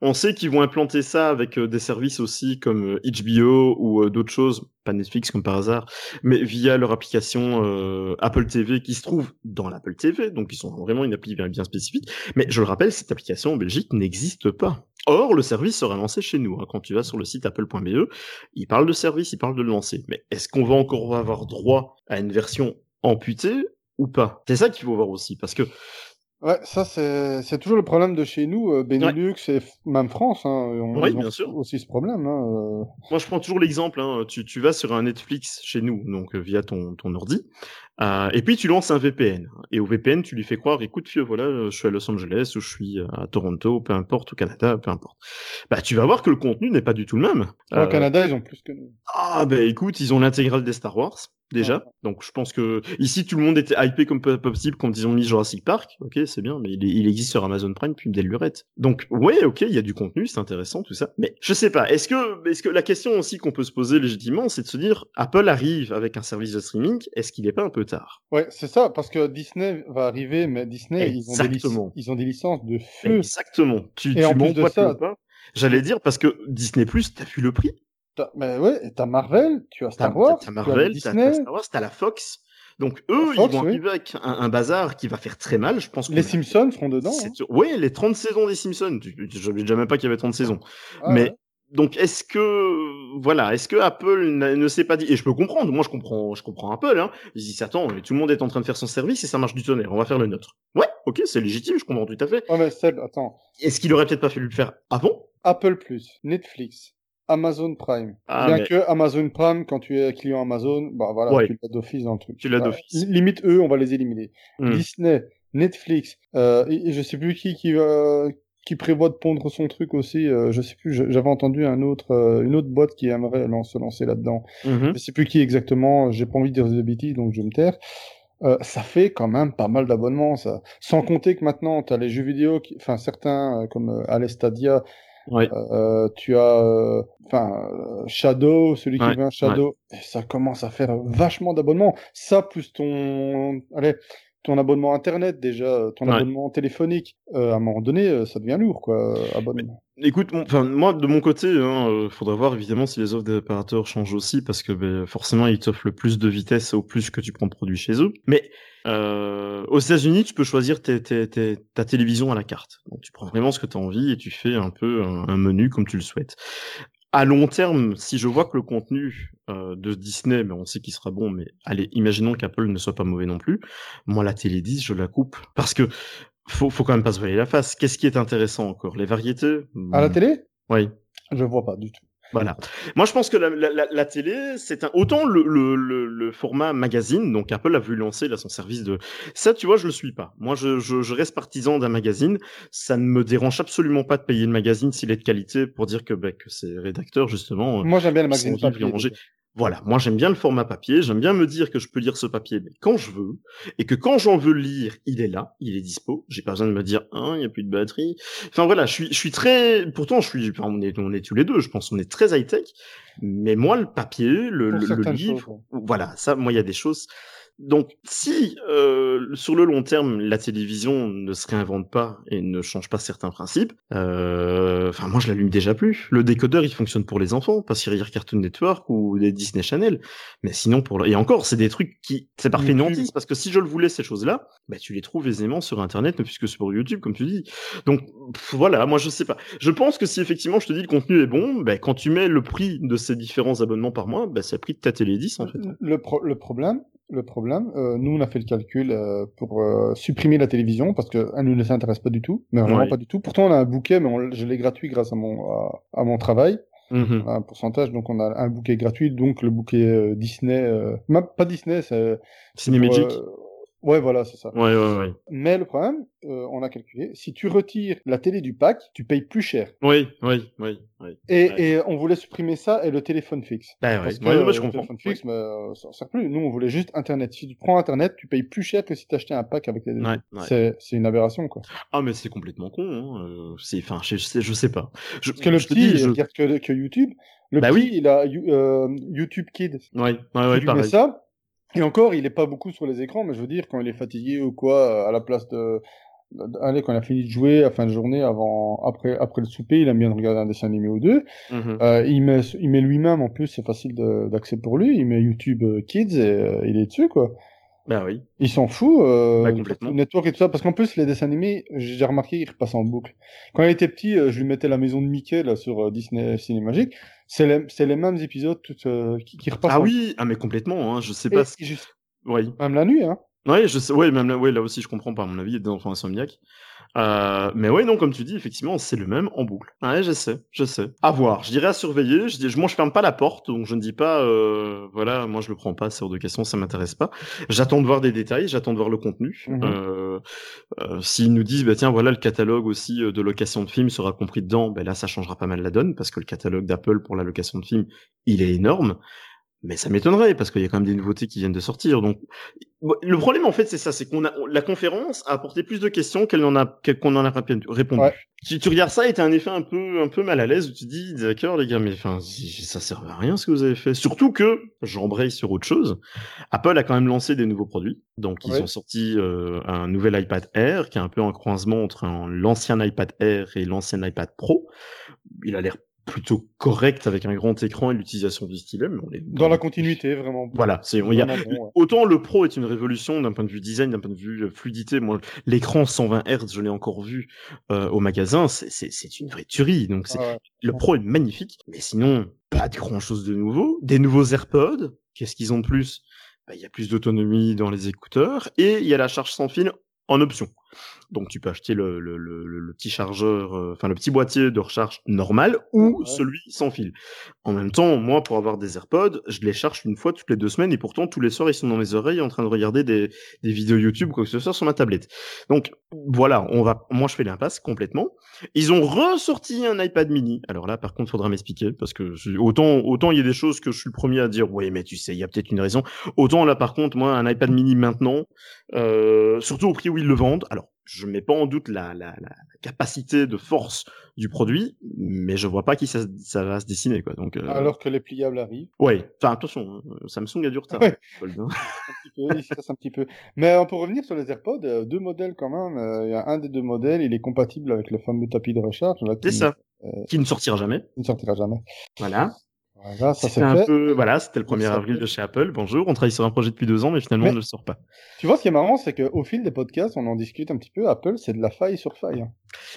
On sait qu'ils vont implanter ça avec euh, des services aussi comme euh, HBO ou euh, d'autres choses, pas Netflix comme par hasard, mais via leur application euh, Apple TV qui se trouve dans l'Apple TV, donc ils sont vraiment une appli bien, spécifique. Mais je le rappelle, cette application en Belgique n'existe pas. Or, le service sera lancé chez nous. hein. Quand tu vas sur le site apple.be, il parle de service, il parle de lancer. Mais est-ce qu'on va encore avoir droit à une version amputée ou pas? C'est ça qu'il faut voir aussi, parce que Ouais, ça c'est c'est toujours le problème de chez nous, euh, Benelux et f- même France. Hein, on, Oui, bien sûr. aussi ce problème. Hein, euh. Moi, je prends toujours l'exemple. Hein, tu, tu vas sur un Netflix chez nous, donc euh, via ton, ton ordi, euh, et puis tu lances un VPN. Et au VPN, tu lui fais croire, écoute, vieux, voilà, je suis à Los Angeles ou je suis à Toronto, peu importe, au Canada, peu importe. Bah, tu vas voir que le contenu n'est pas du tout le même. Au Canada, ils ont plus que nous. ah, bah écoute, ils ont l'intégrale des Star Wars. Déjà, Ouais. donc je pense que ici tout le monde était hypé comme po- possible quand ils ont mis Jurassic Park. Ok, c'est bien, mais il, existe sur Amazon Prime depuis des lurettes. Donc ouais, ok, il y a du contenu, c'est intéressant tout ça. Mais je sais pas, est-ce que, est-ce que la question aussi qu'on peut se poser légitimement, c'est de se dire, Apple arrive avec un service de streaming, est-ce qu'il est pas un peu tard? Ouais, c'est ça, parce que Disney va arriver, mais Disney, ils ont, des lic- Exactement. ils ont des licences de feu. Exactement. Tu, Et tu en plus de ça-. J'allais dire parce que Disney Plus, t'as vu le prix? Mais ouais, t'as Marvel, tu as Star Wars, t'as Marvel, t'as Star Wars, t'as la Fox. Donc eux, Fox, ils vont oui. avec un, un bazar qui va faire très mal. Je pense que les Simpsons seront dedans. hein. Ouais, les 30 saisons des Simpsons. Je déjà même pas qu'il y avait 30 saisons. Ah, mais ouais. donc, est-ce que voilà, est-ce que Apple ne s'est pas dit Et je peux comprendre. Moi, je comprends, je comprends Apple. Hein. Ils se disent attends, mais tout le monde est en train de faire son service et ça marche du tonnerre. On va faire le nôtre. Ouais, ok, c'est légitime. Je comprends tout à fait. Ouais, mais Seb, attends. Est-ce qu'il aurait peut-être pas fallu le faire avant? Apple Plus, Netflix, Amazon Prime. Ah, Bien mais- que Amazon Prime, quand tu es client Amazon, bah voilà, Ouais. tu l'as d'office dans le truc. Tu l'as Bah, d'office. li- Limite, eux, on va les éliminer. Hmm. Disney, Netflix, euh, et, et je sais plus qui qui va qui prévoit de pondre son truc aussi. euh, je sais plus. J'avais entendu un autre, euh, une autre boîte qui aimerait se lancer là-dedans. Mhm. Je sais plus qui exactement. J'ai pas envie de dire des bêtises, donc je vais me taire. Euh, ça fait quand même pas mal d'abonnements, ça. Sans compter que maintenant, tu as les jeux vidéo, qui... enfin certains euh, comme euh, Alestadia, Euh, tu as euh, enfin euh, Shadow, celui qui Ouais, un Shadow, et ça commence à faire vachement d'abonnements. Ça plus ton allez, ton abonnement internet déjà, ton Ouais. abonnement téléphonique, euh, à un moment donné, euh, ça devient lourd quoi, euh, abonnement. Écoute, enfin moi de mon côté, hein, euh, faudra voir évidemment si les offres des opérateurs changent aussi parce que ben, forcément ils t'offrent le plus de vitesse au plus que tu prends de produits chez eux. Mais euh, aux États-Unis, tu peux choisir tes- tes- tes- ta télévision à la carte. Donc tu prends vraiment ce que tu as envie et tu fais un peu un, un menu comme tu le souhaites. À long terme, si je vois que le contenu euh, de Disney, mais on sait qu'il sera bon, mais allez, imaginons qu'Apple ne soit pas mauvais non plus, moi la télé 10, je la coupe. Parce que faut, faut quand même pas se voiler la face. Qu'est-ce qui est intéressant encore? Les variétés? À la Hmm, télé, Oui, je vois pas du tout. Voilà. Moi, je pense que la, la, la, la télé, c'est un autant le, le, le, le format magazine. Donc Apple a voulu lancer là son service de ça. Tu vois, je le suis pas. Moi, je, je, je reste partisan d'un magazine. Ça ne me dérange absolument pas de payer le magazine s'il est de qualité pour dire que, bah, que ces rédacteurs justement Moi j'aime bien le magazine papier. Voilà, moi j'aime bien le format papier, j'aime bien me dire que je peux lire ce papier mais quand je veux, et que quand j'en veux le lire, il est là, il est dispo, j'ai pas besoin de me dire, hein, il y a plus de batterie. Enfin voilà, je suis, je suis très, pourtant je suis, enfin, on est, on est tous les deux, je pense, on est très high tech, mais moi le papier, le, le, livre, choses, voilà, ça, moi il y a des choses. Donc si euh, sur le long terme la télévision ne se réinvente pas et ne change pas certains principes, euh, enfin moi je l'allume déjà plus. Le décodeur il fonctionne pour les enfants, pas sur Cartoon Network ou des Disney Channel, mais sinon pour le... et encore c'est des trucs qui c'est parfait YouTube. fainéantise parce que si je le voulais ces choses-là, bah tu les trouves aisément sur internet ne puisque sur YouTube comme tu dis. Donc pff, voilà, moi je sais pas. Je pense que si effectivement je te dis le contenu est bon, bah, quand tu mets le prix de ces différents abonnements par mois, bah, c'est le prix de ta télé 10 en fait. Le, pro- le problème, le problème, euh, nous on a fait le calcul euh, pour euh, supprimer la télévision parce que elle nous ne s'intéresse pas du tout, mais vraiment pas du tout. Pourtant on a un bouquet, mais on- je l'ai gratuit grâce à mon à, à mon travail. Mhm. un pourcentage. Donc on a un bouquet gratuit, donc le bouquet euh, Disney, euh, même pas Disney, c'est Cinémagique. pour, Ouais, voilà, c'est ça. Ouais, ouais, ouais. Mais le problème, euh, on a calculé, si tu retires la télé du pack, tu payes plus cher. Oui, oui, oui, oui. Et, Ouais. et on voulait supprimer ça et le téléphone fixe. Bah ouais, Parce que ouais, ouais, euh, je le téléphone fixe, mais, euh, ça ne sert plus. Nous, on voulait juste Internet. Si tu prends Internet, tu payes plus cher que si tu achetais un pack avec. Ouais, ouais. C'est c'est une aberration, quoi. Ah, mais c'est complètement con. Hein. euh, c'est, enfin, je, sais, je sais pas. Je, Parce que le je petit, dis, je- regarde que, que YouTube. Le Bah petit, oui. il a You- euh, YouTube Kids. Ouais, ouais, Tu ouais, lui mets pareil. ça. Et encore, il est pas beaucoup sur les écrans, mais je veux dire, quand il est fatigué ou quoi, à la place de, allez, quand il a fini de jouer à fin de journée, avant, après, après le souper, il aime bien de regarder un dessin animé ou deux. Mhm. Euh, il met, il met lui-même, en plus, c'est facile d'accès pour lui. Il met YouTube euh, Kids et euh, il est dessus, quoi. Bah oui. Il s'en fout, euh, du complètement. Cartoon Network et tout ça, parce qu'en plus, les dessins animés, j'ai remarqué, ils repassent en boucle. Quand il était petit, euh, je lui mettais la maison de Mickey, là, sur Disney Cinémagique. C'est les, mêmes épisodes tout, euh, qui, qui repassent Ah en oui, ah mais complètement. Hein, je sais Et- pas. ce- Oui. même la nuit, hein. Ouais, je sais. Ouais, même là, ouais, là aussi, je comprends pas. À mon avis, il y Euh, mais ouais, non, comme tu dis, effectivement, c'est le même en boucle. Ouais, je sais, je sais. À voir. Je dirais à surveiller. Je dis, je- moi, je ferme pas la porte, donc je ne dis pas, euh, voilà, moi, je le prends pas. C'est hors de question, ça m'intéresse pas. J'attends de voir des détails, j'attends de voir le contenu. Mhm. Euh, euh, S'ils nous disent, bah tiens, voilà, le catalogue aussi euh, de location de films sera compris dedans, ben là, ça changera pas mal la donne parce que le catalogue d'Apple pour la location de films, il est énorme. Mais ça m'étonnerait parce qu'il y a quand même des nouveautés qui viennent de sortir. Donc, le problème en fait, c'est ça, c'est qu'on a la conférence a apporté plus de questions qu'elle n'en a qu'on en a répondu. Ouais. Tu, tu regardes ça et t'as un effet un peu un peu mal à l'aise où tu te dis d'accord les gars, mais enfin ça sert à rien ce que vous avez fait. Surtout que j'embraye sur autre chose. Apple a quand même lancé des nouveaux produits. Donc ils Ouais. ont sorti euh, un nouvel iPad Air qui est un peu un croisement entre l'ancien iPad Air et l'ancien iPad Pro. Il a l'air plutôt correct avec un grand écran et l'utilisation du stylet. Mais on est Dans la continuité, vraiment. Voilà, c'est il y a- Vraiment bon, ouais. autant le Pro est une révolution d'un point de vue design, d'un point de vue euh, fluidité. Moi, l'écran 120 Hz, je l'ai encore vu euh, au magasin, c'est- une vraie tuerie. Donc Ah ouais. le Pro est magnifique, mais sinon pas de grand chose de nouveau. Des nouveaux AirPods, qu'est-ce qu'ils ont de plus? Bah, Il y a plus d'autonomie dans les écouteurs et il y a la charge sans fil en option. Donc tu peux acheter le, le, le, petit chargeur, euh, enfin le petit boîtier de recharge normal ou Ouais. celui sans fil. En même temps, moi pour avoir des AirPods, je les charge une fois toutes les deux semaines et pourtant tous les soirs ils sont dans mes oreilles en train de regarder des, des vidéos YouTube ou quoi que ce soit sur ma tablette. Donc voilà, on va, moi je fais l'impasse complètement. Ils ont ressorti un iPad mini. Alors là, par contre, faudra m'expliquer parce que autant autant il y a des choses que je suis le premier à dire, oui, mais tu sais, il y a peut-être une raison. Autant là, par contre, moi, un iPad mini maintenant, euh, surtout au prix où ils le vendent. Alors, je mets pas en doute la, la, la capacité de force du produit, mais je vois pas qui ça, ça va se dessiner, quoi. Donc, euh, Alors que les pliables arrivent. ouais. Enfin, attention, hein, Samsung a du retard. Ouais. Hein. Un petit peu, il un petit peu. Mais on peut revenir sur les AirPods, euh, deux modèles quand même. Euh, Il y a un des deux modèles, il est compatible avec le fameux tapis de recharge. C'est qui ça. euh, Qui ne sortira jamais. ne sortira jamais. Voilà. Voilà, ça C'était un fait. peu, voilà, c'était le 1er Ça avril de chez Apple. Bonjour, on travaille sur un projet depuis deux ans, mais finalement, Mais- on ne le sort pas. Tu vois, ce qui est marrant, c'est qu'au fil des podcasts, on en discute un petit peu. Apple, c'est de la faille sur faille.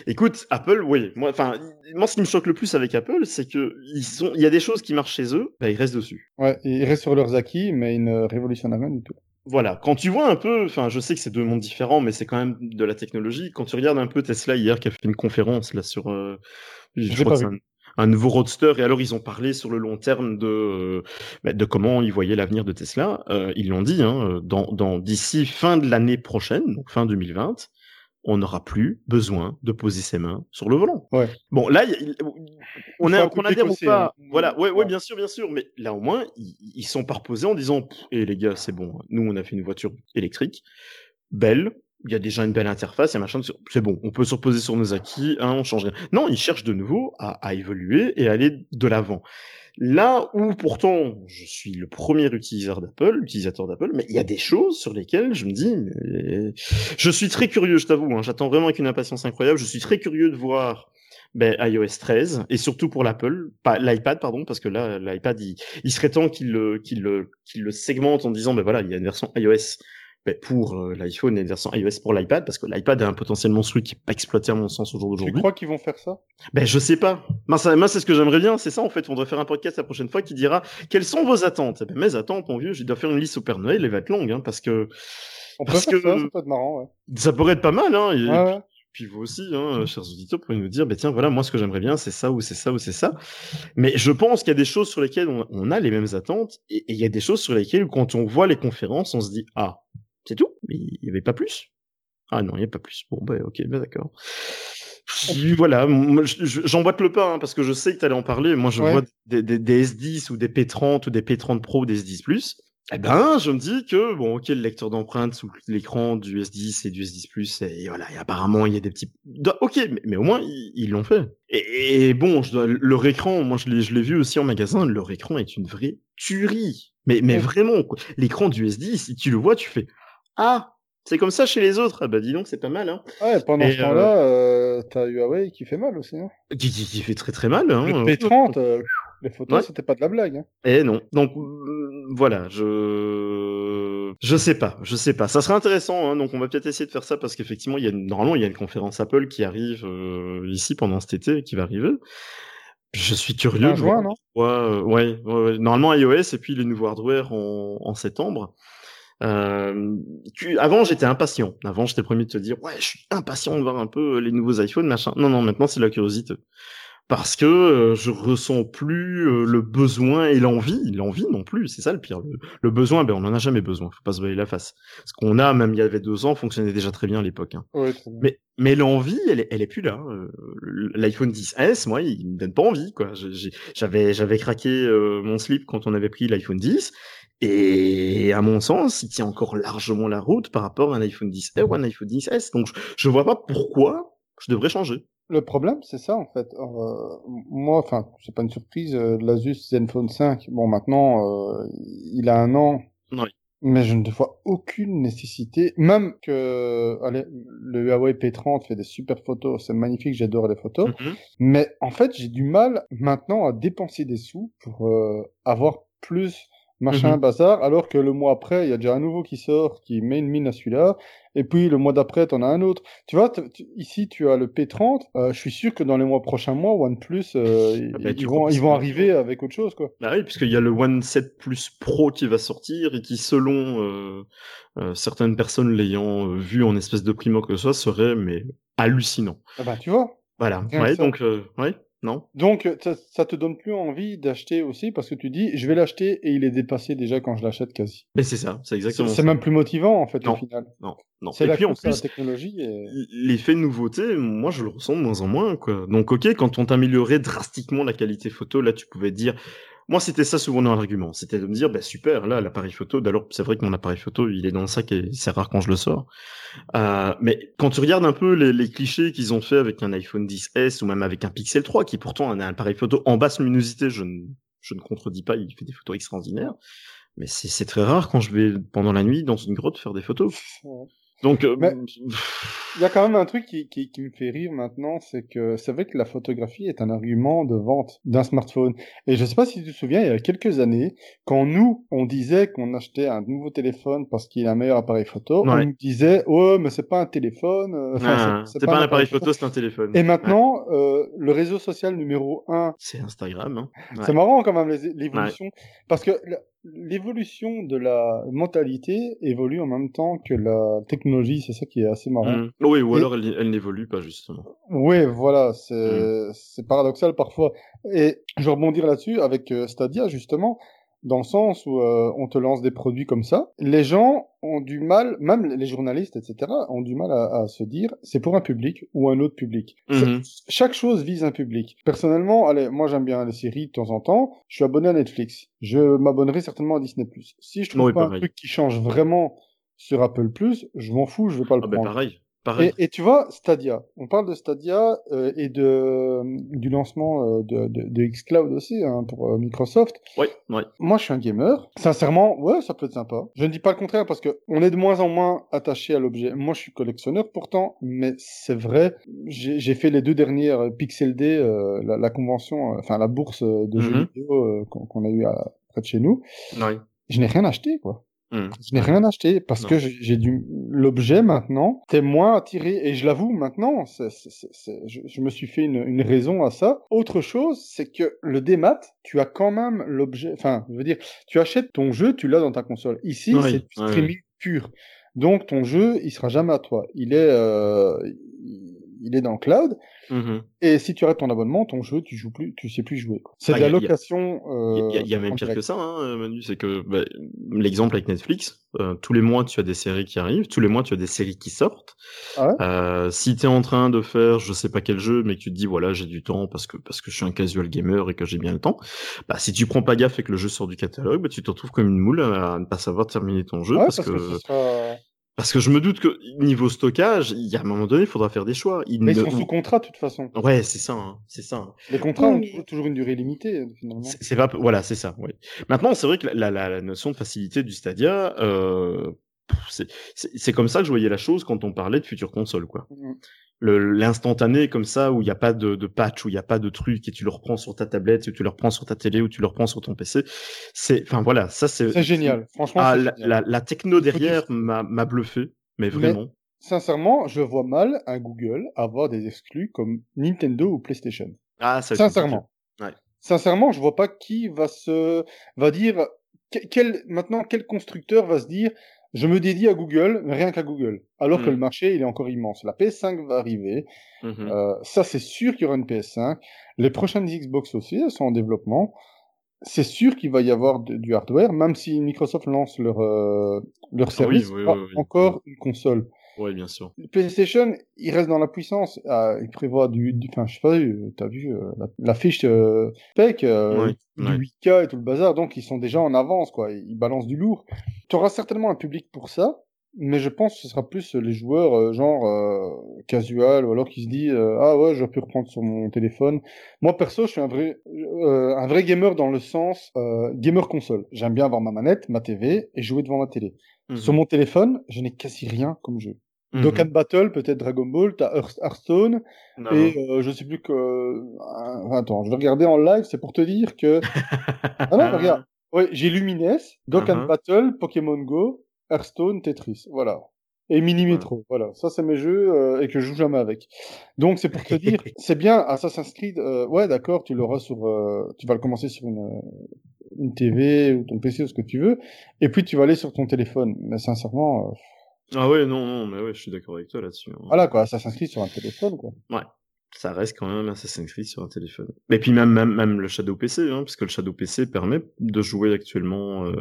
Écoute, Apple, oui. Moi, enfin, moi, ce qui me choque le plus avec Apple, c'est que ils sont, il y a des choses qui marchent chez eux, bah, ils restent dessus. Ouais, ils restent sur leurs acquis, mais ils ne révolutionnent rien du tout. Voilà. Quand tu vois un peu, enfin, je sais que c'est deux mondes différents, mais c'est quand même de la technologie. Quand tu regardes un peu Tesla hier, qui a fait une conférence là sur, euh, je crois que un, un nouveau roadster, et alors ils ont parlé sur le long terme de, euh, bah, de comment ils voyaient l'avenir de Tesla. Euh, ils l'ont dit, hein, dans, dans d'ici fin de l'année prochaine, donc fin 2020. On n'aura plus besoin de poser ses mains sur le volant. Ouais. Bon, là, il on a, qu'on adhère ou pas. hein. Voilà, ouais, ouais, Ouais. bien sûr, bien sûr. Mais là, au moins, ils, ils sont pas reposés en disant, Pff, eh les gars, c'est bon. Nous, on a fait une voiture électrique, belle. Il y a déjà une belle interface, et machin. C'est bon, on peut se reposer sur nos acquis, hein, on change rien. Non, ils cherchent de nouveau à, évoluer et à aller de l'avant. Là où pourtant je suis le premier utilisateur d'Apple, utilisateur d'Apple, mais il y a des choses sur lesquelles je me dis, je suis très curieux, je t'avoue, hein, j'attends vraiment avec une impatience incroyable. Je suis très curieux de voir ben, iOS 13 et surtout pour l'Apple, pas l'iPad pardon, parce que là l'iPad il, il serait temps qu'il le qu'il le le segmente en disant ben voilà il y a une version iOS pour euh, l'iPhone et une version iOS pour l'iPad parce que l'iPad a un potentiel monstrueux qui est pas exploité à mon sens au jour Tu d'aujourd'hui. crois qu'ils vont faire ça? Ben je sais pas. Moi, c'est ce que j'aimerais bien, c'est ça en fait. On devrait faire un podcast la prochaine fois qui dira quelles sont vos attentes? Eh ben, mes attentes, mon vieux, je dois faire une liste au Père Noël, elle va être longue, hein, parce que On peut Parce que- ça, ça peut être marrant, ouais. ça pourrait être pas mal. Hein, et- Ouais, ouais. puis vous aussi, hein, chers auditeurs, pouvez nous dire, bah, tiens, voilà, moi, ce que j'aimerais bien, c'est ça, ou c'est ça, ou c'est ça. Mais je pense qu'il y a des choses sur lesquelles on, a les mêmes attentes, et, il y a des choses sur lesquelles, quand on voit les conférences, on se dit, ah, c'est tout, mais il n'y avait pas plus. Ah non, il n'y a pas plus. Bon, bah, ok, bah, d'accord. Voilà, j'emboîte le pas, hein, parce que je sais que tu allais en parler. Moi, je vois des, des, des, S10 ou des P30 ou des P30 Pro, des S10 Plus. Eh ben, je me dis que, bon, ok, le lecteur d'empreintes sous l'écran du S10 et du S10 Plus, et voilà, et apparemment, il y a des petits... Ok, mais, au moins, ils l'ont fait. Et, bon, je dois... leur écran, moi, je l'ai vu aussi en magasin, leur écran est une vraie tuerie. Mais, mais vraiment, l'écran du S10, si tu le vois, tu fais... Ah, c'est comme ça chez les autres. Ah bah dis donc, c'est pas mal. Hein. Ouais, pendant ce temps-là, euh... euh, t'as Huawei qui fait mal aussi. Hein. Qui, qui, fait très très mal. Hein. Le P30, euh, les photos, c'était pas de la blague. Hein. Eh non. Donc euh, voilà, je je sais pas, je sais pas. Ça serait intéressant. Hein. Donc on va peut-être essayer de faire ça parce qu'effectivement, il y a normalement il y a une conférence Apple qui arrive ici pendant cet été, qui va arriver. Je suis curieux. En juin, non? ouais, ouais, Normalement iOS et puis les nouveaux hardware en, en septembre. Euh, tu, avant, j'étais impatient. Avant, j'étais premier de te dire, ouais, je suis impatient de voir un peu les nouveaux iPhones, machin. Non, non, maintenant, c'est la curiosité. Parce que euh, je ressens plus euh, le besoin et l'envie. L'envie non plus, c'est ça le pire. Le, besoin, ben, on en a jamais besoin. Faut pas se voiler la face. Ce qu'on a, même il y avait deux ans, fonctionnait déjà très bien à l'époque. Hein. mais mais l'envie, elle est, elle est plus là. L'iPhone 10S, moi, il me donne pas envie, quoi. J'avais, j'avais craqué mon slip quand on avait pris l'iPhone 10, et à mon sens, il tient encore largement la route par rapport à un iPhone 10R ou un iPhone 10S. Donc je, vois pas pourquoi je devrais changer. Le problème, c'est ça en fait. Euh, moi, enfin, c'est pas une surprise. Euh, L'Asus Zenfone 5, bon, maintenant, euh, il a un an. Oui. Mais je ne vois aucune nécessité, même que allez, le Huawei P30 fait des super photos, c'est magnifique, j'adore les photos. Mm-hmm. Mais en fait, j'ai du mal maintenant à dépenser des sous pour euh, avoir plus machin, mmh bazar, alors que le mois après, il y a déjà un nouveau qui sort, qui met une mine à celui-là, et puis le mois d'après, t'en as un autre. Tu vois, ici, tu as le P30, euh, je suis sûr que dans les mois prochains mois, OnePlus, euh, ah bah, ils, vont, ils vont arriver avec autre chose, quoi. Bah oui, puisqu'il y a le One 7 Plus Pro qui va sortir, et qui, selon euh, euh certaines personnes l'ayant vu en espèce de primo que ce soit, serait, mais hallucinant. Ah bah, tu vois. Voilà. ouais, donc, ouais. Non. Donc, ça, ça, te donne plus envie d'acheter aussi parce que tu dis, je vais l'acheter et il est dépassé déjà quand je l'achète quasi. Mais c'est ça, c'est exactement. C'est même plus motivant en fait au final. Non, non. C'est la, en plus, la technologie. Et... L'effet de nouveauté, moi je le ressens de moins en moins quoi. Donc ok, quand on t'améliorait drastiquement la qualité photo, là tu pouvais dire, moi, c'était ça souvent dans l'argument. C'était de me dire, bah, super, là, l'appareil photo, d'alors, c'est vrai que mon appareil photo, il est dans le sac et c'est rare quand je le sors. Euh, mais quand tu regardes un peu les, clichés qu'ils ont fait avec un iPhone 10S ou même avec un Pixel 3, qui pourtant un appareil photo en basse luminosité, je ne, je ne contredis pas, il fait des photos extraordinaires. Mais c'est très rare quand je vais pendant la nuit dans une grotte faire des photos. Donc, euh, il y a quand même un truc qui, qui, qui me fait rire maintenant, c'est que c'est vrai que la photographie est un argument de vente d'un smartphone. Et je sais pas si tu te souviens, il y a quelques années, quand nous, on disait qu'on achetait un nouveau téléphone parce qu'il a un meilleur appareil photo, on nous disait, oh, mais c'est pas un téléphone. Euh, enfin, c'est pas, un appareil photo, c'est un téléphone. Et maintenant, euh, le réseau social numéro un, c'est Instagram. Hein. C'est marrant quand même l'évolution, parce que l'évolution de la mentalité évolue en même temps que la technologie, c'est ça qui est assez marrant. Mmh. Oui, ou alors elle, n'évolue pas justement. Oui, voilà, c'est mmh. paradoxal parfois. Et je rebondir là-dessus avec euh, Stadia justement dans le sens où euh, on te lance des produits comme ça. Les gens ont du mal, même les journalistes, etc., ont du mal à, se dire c'est pour un public ou un autre public. Mhm. Chaque chose vise un public. Personnellement, allez, moi j'aime bien les séries de temps en temps. Je suis abonné à Netflix. Je m'abonnerai certainement à Disney+. Si je trouve pas un truc qui change vraiment sur Apple+, je m'en fous, je vais pas le ah ben, prendre. pareil. Et, et, tu vois, Stadia. On parle de Stadia euh, et de euh, du lancement euh, de, de, de xCloud aussi hein, pour euh, Microsoft. Oui, oui. Moi, je suis un gamer. Sincèrement, ouais, ça peut être sympa. Je ne dis pas le contraire parce que on est de moins en moins attaché à l'objet. Moi, je suis collectionneur pourtant, mais c'est vrai. J'ai fait les deux dernières Pixel Day, la, la, convention, enfin la bourse de jeux mhm. vidéo qu'on a eu à, près de chez nous. Oui. Je n'ai rien acheté, quoi. Mmh. Je n'ai rien acheté parce que j'ai du l'objet maintenant. T'es moins attiré et je l'avoue maintenant. c'est je, je, me suis fait une, une, raison à ça. Autre chose, c'est que le démat, tu as quand même l'objet. Enfin, je veux dire, tu achètes ton jeu, tu l'as dans ta console. Ici, c'est du streaming pur. Donc ton jeu, il sera jamais à toi. Il est, euh, il est dans le cloud. Mhm. Et si tu arrêtes ton abonnement, ton jeu, tu joues plus, tu sais plus jouer. C'est Ah, de la y a- location. Il euh, y, a- il y a même en pire direct. que ça, hein, euh, Manu, c'est que bah, l'exemple avec Netflix, euh, tous les mois tu as des séries qui arrivent, tous les mois tu as des séries qui sortent. Ah ouais? Euh, si tu es en train de faire je sais pas quel jeu, mais que tu te dis voilà j'ai du temps parce que parce que je suis un casual gamer et que j'ai bien le temps, bah si tu prends pas gaffe et que le jeu sort du catalogue, bah, tu te retrouves comme une moule à ne pas savoir terminer ton jeu Ouais, parce, parce que, parce que je me doute que niveau stockage, il y a un moment donné il faudra faire des choix. Ils Mais ils ne- sont sous contrat de toute façon. Ouais c'est ça, hein, c'est ça. hein. Les contrats ont toujours, toujours une durée limitée finalement. C'est pas voilà, c'est ça. Oui. Maintenant, c'est vrai que la, la, la notion de facilité du Stadia, euh, c'est- comme ça que je voyais la chose quand on parlait de future console, quoi. Le- L'instantané comme ça où il n'y a pas de, de patch, où il n'y a pas de truc et tu le reprends sur ta tablette, ou tu le reprends sur ta télé, ou tu le reprends sur ton PC. C'est, enfin voilà, ça c'est. Génial. Franchement, Ah, la, génial. la, la techno derrière m'a m'a bluffé, mais vraiment. Sincèrement, je vois mal un Google avoir des exclus comme Nintendo ou PlayStation. Ah, ça. Sincèrement. Ouais. Sincèrement, je vois pas qui va se va dire que- quel maintenant quel constructeur va se dire je me dédie à Google, rien qu'à Google, alors que Mm. le marché il est encore immense. La PS5 va arriver, Mhm. euh, ça c'est sûr qu'il y aura une PS5. Les prochaines Xbox aussi elles sont en développement. C'est sûr qu'il va y avoir de- du hardware, même si Microsoft lance leur euh, leur service, Ah oui, oui, oui. encore une console. Ouais, bien sûr. PlayStation, il reste dans la puissance. Ah, il prévoit du, du enfin, je sais pas, euh, t'as vu euh, la, la fiche euh, euh, Ouais, du ouais. 8K et tout le bazar, donc ils sont déjà en avance, quoi. Ils balancent du lourd. Tu auras certainement un public pour ça, mais je pense que ce sera plus les joueurs euh, genre euh, casual ou alors qui se dit euh, ah ouais, je peux reprendre sur mon téléphone. Moi perso, je suis un vrai euh, un vrai gamer dans le sens euh, gamer console. J'aime bien avoir ma manette, ma TV et jouer devant ma télé. Mhm. Sur mon téléphone, je n'ai quasi rien comme jeu. Mhm. Dokkan Battle, peut-être Dragon Ball, t'as Hearth- Hearthstone, Non, et euh, je sais plus que... euh, attends, je vais regarder en live, c'est pour te dire que... ah non, regarde. Ouais, j'ai Lumines, Dokkan Uh-huh. Battle, Pokémon Go, Hearthstone, Tetris, voilà. Et Mini Ouais. Metro, voilà. Ça, c'est mes jeux euh, et que je joue jamais avec. Donc, c'est pour te dire, c'est bien, Assassin's Creed, euh, ouais, d'accord, tu l'auras sur... euh, tu vas le commencer sur une, euh, une TV ou ton PC ou ce que tu veux, et puis tu vas aller sur ton téléphone. Mais sincèrement... euh, Ah ouais, non, non, mais ouais, je suis d'accord avec toi là-dessus. hein. Voilà quoi, ça s'inscrit sur un téléphone quoi. ça reste quand même Assassin's Creed sur un téléphone. Et puis même même, même le Shadow PC, hein, parce que le Shadow PC permet de jouer actuellement euh,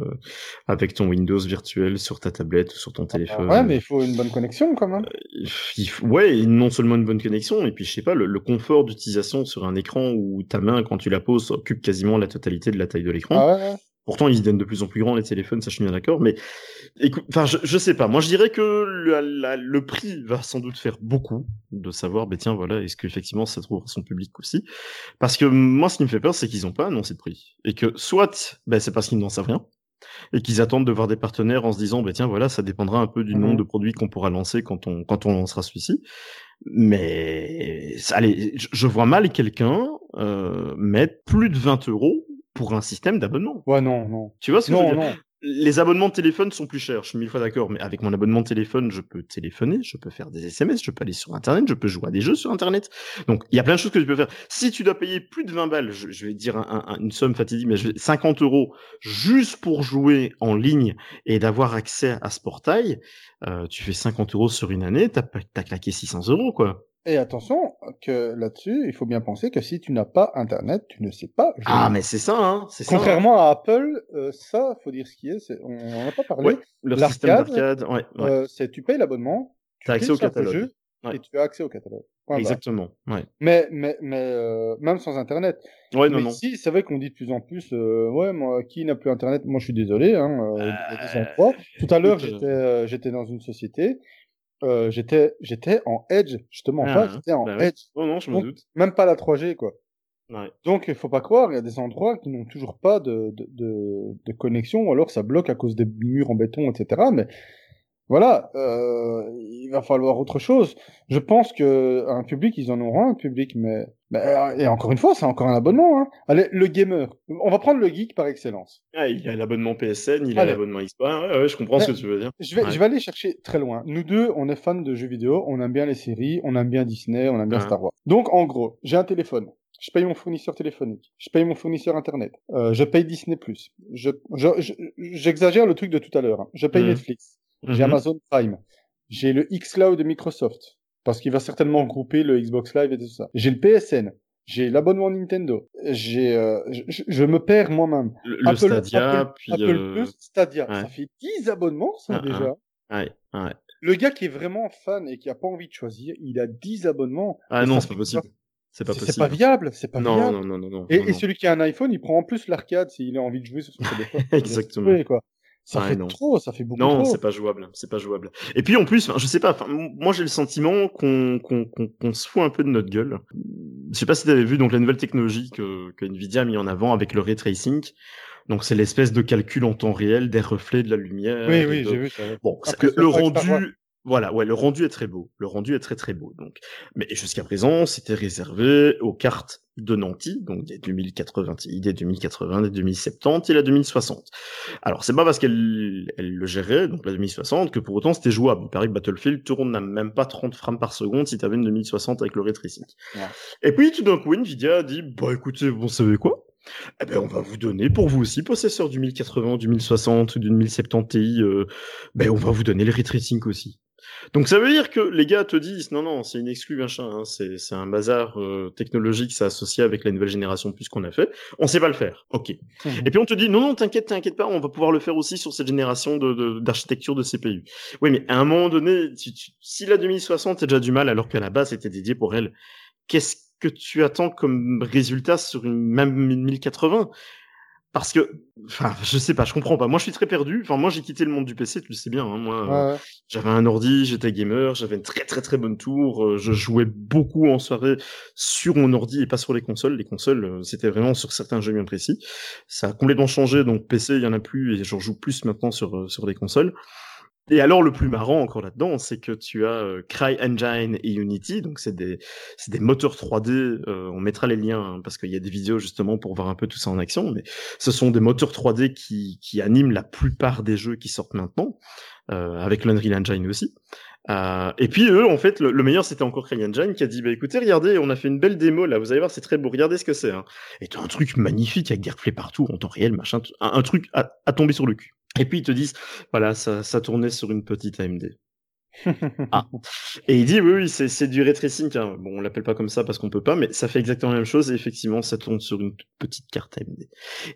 avec ton Windows virtuel sur ta tablette ou sur ton téléphone. ouais, mais il faut une bonne connexion quand même. Il f- ouais, et non seulement une bonne connexion, et puis je sais pas, le, le confort d'utilisation sur un écran où ta main, quand tu la poses, occupe quasiment la totalité de la taille de l'écran. Ah ouais, ouais. Pourtant, ils deviennent de plus en plus grands les téléphones, ça je suis bien d'accord. Mais écoute, enfin, je, je sais pas. Moi, je dirais que le, la- le prix va sans doute faire beaucoup de savoir, ben tiens, voilà, est-ce qu'effectivement ça trouvera son public aussi? Parce que moi, ce qui me fait peur, c'est qu'ils n'ont pas annoncé de prix et que soit, ben c'est parce qu'ils n'en savent rien et qu'ils attendent de voir des partenaires en se disant, ben tiens, voilà, ça dépendra un peu du Mhm. nombre de produits qu'on pourra lancer quand on quand on lancera celui-ci. Mais allez, je, je vois mal quelqu'un euh, mettre plus de 20 euros pour un système d'abonnement. Ouais, non, non. Tu vois ce que je veux dire? non. Les abonnements de téléphone sont plus chers, je suis mille fois d'accord, mais avec mon abonnement de téléphone, je peux téléphoner, je peux faire des SMS, je peux aller sur Internet, je peux jouer à des jeux sur Internet. Donc, il y a plein de choses que tu peux faire. Si tu dois payer plus de 20 balles, je, je vais dire un- un- une somme fatidique, mais je vais- 50 euros juste pour jouer en ligne et d'avoir accès à ce portail, euh, tu fais 50 euros sur une année, t'as t'as claqué 600 euros, quoi. Et attention que là-dessus, il faut bien penser que si tu n'as pas Internet, tu ne sais pas jouer. Ah, mais c'est ça, hein, c'est ça. Contrairement à Apple, euh, ça, faut dire ce qui est, c'est- on n'en a pas parlé. Ouais, leur système d'arcade, ouais, ouais. Euh, c'est tu payes l'abonnement, tu T'as accès au catalogue. jeu, et tu as accès au catalogue. Exactement, ouais. Mais, mais, mais euh, même sans Internet. Ouais, non, mais non. si, c'est vrai qu'on dit de plus en plus, euh, ouais, moi, qui n'a plus Internet? Moi, je suis désolé, hein, euh. Tout à l'heure, j'étais, j'étais dans une société, euh, j'étais, j'étais en Edge, je te mens Ah, pas, j'étais en bah ouais. Edge. Non, non, je me doute. Même pas la 3G, quoi. Ouais. Donc, il faut pas croire, il y a des endroits qui n'ont toujours pas de, de, de, de connexion, ou alors ça bloque à cause des murs en béton, etc. Mais voilà, euh, il va falloir autre chose. Je pense que un public, ils en auront un public, mais, euh, et encore une fois, c'est encore un abonnement. Hein. Allez, le gamer. On va prendre le geek par excellence. Ah, il a l'abonnement PSN, il a Allez. l'abonnement Xbox. Ouais, ouais, ouais, je comprends ce que tu veux dire. Je vais, Ouais. je vais aller chercher très loin. Nous deux, on est fans de jeux vidéo, on aime bien les séries, on aime bien Disney, on aime bien. Star Wars. Donc, en gros, j'ai un téléphone. Je paye mon fournisseur téléphonique. Je paye mon fournisseur internet. Euh, je paye Disney+. Je, je, je- j'exagère le truc de tout à l'heure. hein. Je paye Mhm. Netflix. J'ai Mhm. Amazon Prime. J'ai le xCloud de Microsoft. parce qu'il va certainement grouper le Xbox Live et tout ça. J'ai le PSN, j'ai l'abonnement Nintendo, j'ai, euh, je, je, me perds moi-même. Le, le Stadia, Apple, puis Apple euh, Plus, Stadia, ouais. ça fait 10 abonnements ça Ah, ah. déjà. Ouais, ouais. Le gars qui est vraiment fan et qui a pas envie de choisir, il a 10 abonnements. Ah non, c'est pas possible. C'est pas C'est possible. c'est pas viable, c'est pas non, viable. non, non, non, non. Et, non, et celui qui a un iPhone, il prend en plus l'arcade s'il a envie de jouer sur son téléphone. Exactement. Quoi. Ça Ouais, fait non. trop, ça fait beaucoup Non, trop. c'est pas jouable, c'est pas jouable. Et puis en plus, je sais pas, moi j'ai le sentiment qu'on qu'on qu'on se fout un peu de notre gueule. Je sais pas si t'avais vu donc la nouvelle technologie que, que Nvidia a mis en avant avec le ray tracing. Donc c'est l'espèce de calcul en temps réel des reflets de la lumière. Oui, oui, de- j'ai vu ça. Bon, Après, le, rendu, voilà, ouais, le rendu est très beau. Le rendu est très très beau. Donc, mais jusqu'à présent, c'était réservé aux cartes de Nanti, donc des 2080, Ti, des 2080, des 2070 et la 2060. Alors, c'est pas parce qu'elle elle le gérait, donc la 2060, que pour autant c'était jouable. Il paraît que Battlefield tourne à même pas 30 frames par seconde si t'avais une 2060 avec le ray tracing. Ouais. Et puis tout d'un coup, Nvidia a dit, bah écoutez, vous savez quoi? Eh ben, on va vous donner, pour vous aussi, possesseur du 1080, du 1060 ou du 1070 Ti, euh, ben, on va vous donner le ray tracing aussi. Donc ça veut dire que les gars te disent, non, non, c'est une exclue, machin, hein, c'est, c'est un bazar euh, technologique, c'est associé avec la nouvelle génération plus qu'on a fait, on sait pas le faire, ok. Mhm. Et puis on te dit, non, non, t'inquiète, t'inquiète pas, on va pouvoir le faire aussi sur cette génération de, d'architecture de CPU. Oui, mais à un moment donné, tu- tu- si la 2060 a déjà du mal alors qu'à la base c'était dédié pour elle, qu'est-ce que tu attends comme résultat sur une même 1080 Parce que, enfin, je sais pas, je comprends pas. Moi, je suis très perdu. Enfin, moi, j'ai quitté le monde du PC, tu le sais bien. Hein, moi, Ouais, ouais. j'avais un ordi, j'étais gamer, j'avais une très très très bonne tour. euh, je jouais beaucoup en soirée sur mon ordi et pas sur les consoles. Les consoles, euh, c'était vraiment sur certains jeux bien précis. Ça a complètement changé, donc PC, il y en a plus et j'en joue plus maintenant sur euh, sur des consoles. Et alors le plus marrant encore là-dedans, c'est que tu as euh, CryEngine et Unity, donc c'est des des moteurs 3D. euh, on mettra les liens hein, parce qu'il y a des vidéos justement pour voir un peu tout ça en action. Mais ce sont des moteurs 3D qui qui animent la plupart des jeux qui sortent maintenant, euh, avec l'Unreal Engine aussi. Euh, et puis eux, en fait, le, le meilleur c'était encore CryEngine qui a dit bah écoutez, regardez, on a fait une belle démo là, vous allez voir, c'est très beau, regardez ce que c'est. Hein. Et t'as un truc magnifique avec des reflets partout en temps réel, machin, un, un truc à, à tomber sur le cul. Et puis ils te disent voilà, ça, ça tournait sur une petite AMD. Ah. Et il dit oui, oui, c'est, du ray tracing. hein. Bon, on l'appelle pas comme ça parce qu'on peut pas, mais ça fait exactement la même chose. Et effectivement, ça tourne sur une petite carte AMD.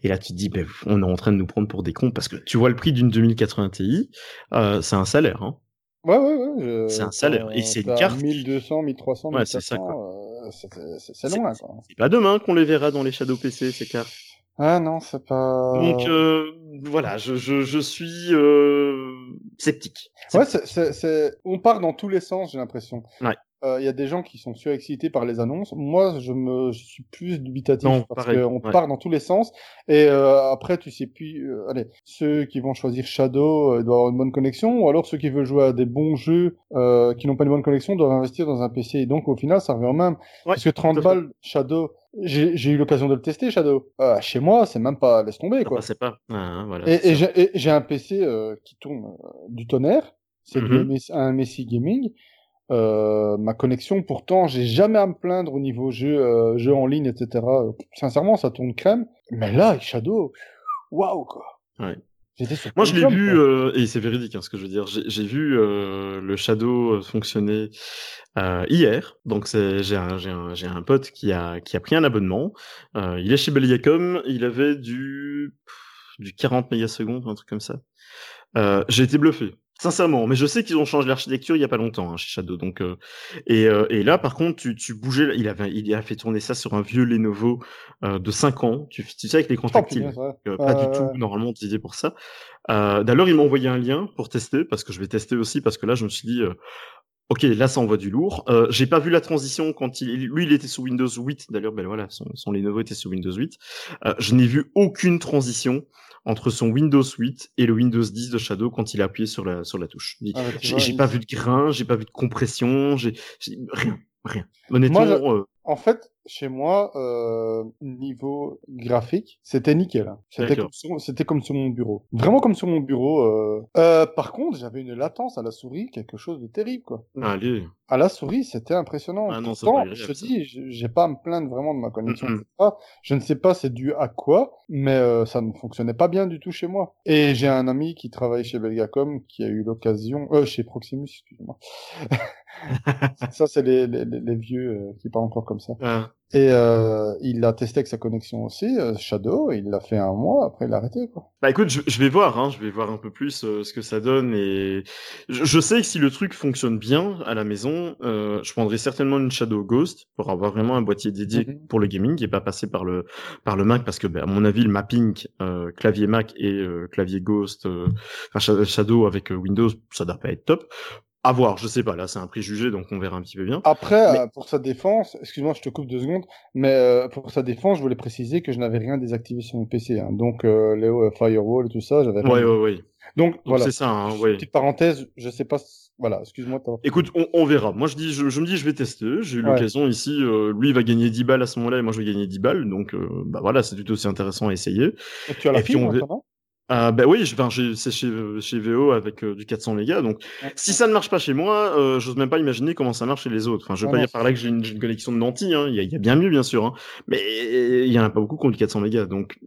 Et là, tu te dis, ben, on est en train de nous prendre pour des cons parce que tu vois le prix d'une 2080 Ti, euh, c'est un salaire. Hein. Ouais, ouais, ouais. je- C'est un salaire. Et c'est une carte. 1200, 1300, Ouais, c'est ça, 1400, euh, c'est- c'est c'est C'est- loin, quoi. C'est pas demain qu'on les verra dans les Shadow PC ces cartes. Ah non, c'est pas... Donc euh, voilà, je, je, je suis euh, sceptique. Ouais, c'est, c'est, c'est- on part dans tous les sens, j'ai l'impression. Ouais. Euh, Il y a des gens qui sont surexcités par les annonces. Moi, je me, je suis plus dubitatif Non, parce qu'on ouais. part dans tous les sens. Et euh, après, tu sais plus. euh, allez, ceux qui vont choisir Shadow euh, doivent avoir une bonne connexion, ou alors ceux qui veulent jouer à des bons jeux euh, qui n'ont pas une bonne connexion doivent investir dans un PC. Et donc, au final, ça revient au même. Parce que 30 tout à fait. balles Shadow, j'ai eu l'occasion de le tester Shadow. Euh, chez moi, c'est même pas laisse tomber Ça quoi. passait pas. Ah, hein, voilà, Et, c'est et j'ai un PC euh, qui tourne euh, du tonnerre. C'est du Mhm. MS un MSI Gaming. Euh, ma connexion, pourtant, j'ai jamais à me plaindre au niveau jeu, euh, jeu en ligne, etc. Sincèrement, ça tourne crème. Mais là, avec Shadow, waouh quoi. Ouais. Moi, je l'ai vu, euh, et c'est véridique hein, ce que je veux dire. J'ai vu euh, le Shadow fonctionner euh, hier. Donc, j'ai un, pote qui a, qui a pris un abonnement. Il est chez Belgacom. Il avait du, du 40 mégasecondes, un truc comme ça. J'ai été bluffé. Sincèrement, mais je sais qu'ils ont changé l'architecture il y a pas longtemps hein, chez Shadow. Donc euh, et, euh, et là par contre tu, tu bougeais, il avait il a fait tourner ça sur un vieux Lenovo euh, de 5 ans. Tu, tu sais avec l'écran Oh, tactile. punaise, ouais. Pas du tout normalement utilisé pour ça. D'ailleurs, il m'a envoyé un lien pour tester parce que je vais tester aussi parce que là, je me suis dit, ok, là, ça envoie du lourd. Euh, J'ai pas vu la transition quand il, lui, il était sous Windows 8. D'ailleurs, ben voilà, son, son Lenovo était sous Windows 8. Euh, je n'ai vu aucune transition entre son Windows 8 et le Windows 10 de Shadow quand il a appuyé sur la sur la touche. Ah, J'ai il- pas vu de grain, j'ai pas vu de compression, j'ai j'ai- rien, rien. Honnêtement, Moi, euh, En fait, chez moi, euh, niveau graphique, c'était nickel. C'était comme, sur- c'était comme sur mon bureau. Vraiment comme sur mon bureau. euh. Euh, par contre, j'avais une latence à la souris, quelque chose de terrible, quoi. Allez. À la souris, c'était impressionnant. Ah non, Pourtant, je te dis, j'ai pas à me plaindre vraiment de ma connexion. Je ne sais pas c'est dû à quoi, mais euh, ça ne fonctionnait pas bien du tout chez moi. Et j'ai un ami qui travaille chez Belgacom qui a eu l'occasion, euh, chez Proximus, excusez-moi. ça, c'est les, les, les- les vieux euh, qui parlent encore comme ça. Ah. Et euh, il l'a testé avec sa connexion aussi, euh, Shadow, il l'a fait un mois, après il l'a arrêté, quoi. Bah écoute, je, je vais voir, hein, je vais voir un peu plus euh, ce que ça donne et je, je sais que si le truc fonctionne bien à la maison, je prendrai certainement une Shadow Ghost pour avoir vraiment un boîtier dédié Mhm. pour le gaming et pas passer par le par le Mac parce que bah, à mon avis le mapping clavier Mac et clavier Ghost, enfin Shadow avec Windows, ça doit pas être top. À voir, je sais pas, là c'est un préjugé donc on verra un petit peu bien. Après, Mais- euh, pour sa défense, excuse-moi, je te coupe deux secondes, mais euh, pour sa défense, je voulais préciser que je n'avais rien désactivé sur mon PC. hein. Donc, euh, les euh, firewall et tout ça, j'avais rien. Ouais ouais ouais. Donc, Donc voilà. c'est ça, hein, ouais. Petite parenthèse, je sais pas. Voilà, excuse-moi. Écoute, on, on verra. Moi, je dis, je, je me dis, je vais tester. J'ai eu Ouais. l'occasion ici. euh, lui, il va gagner 10 balles à ce moment-là, et moi, je vais gagner 10 balles. Donc, bah voilà, c'est tout aussi intéressant à essayer. Et tu as la Et puis, fibre on maintenant Ah bah oui, c'est chez, chez VO avec euh, du 400 mégas. Donc, si ça ne marche pas chez moi, euh, j'ose même pas imaginer comment ça marche chez les autres. Enfin, je veux Ah pas non, dire par là que j'ai une, une connexion de nantis. Hein. Il y, y a bien mieux, bien sûr. Hein. Mais il y en a pas beaucoup qui ont du 400 mégas. Donc.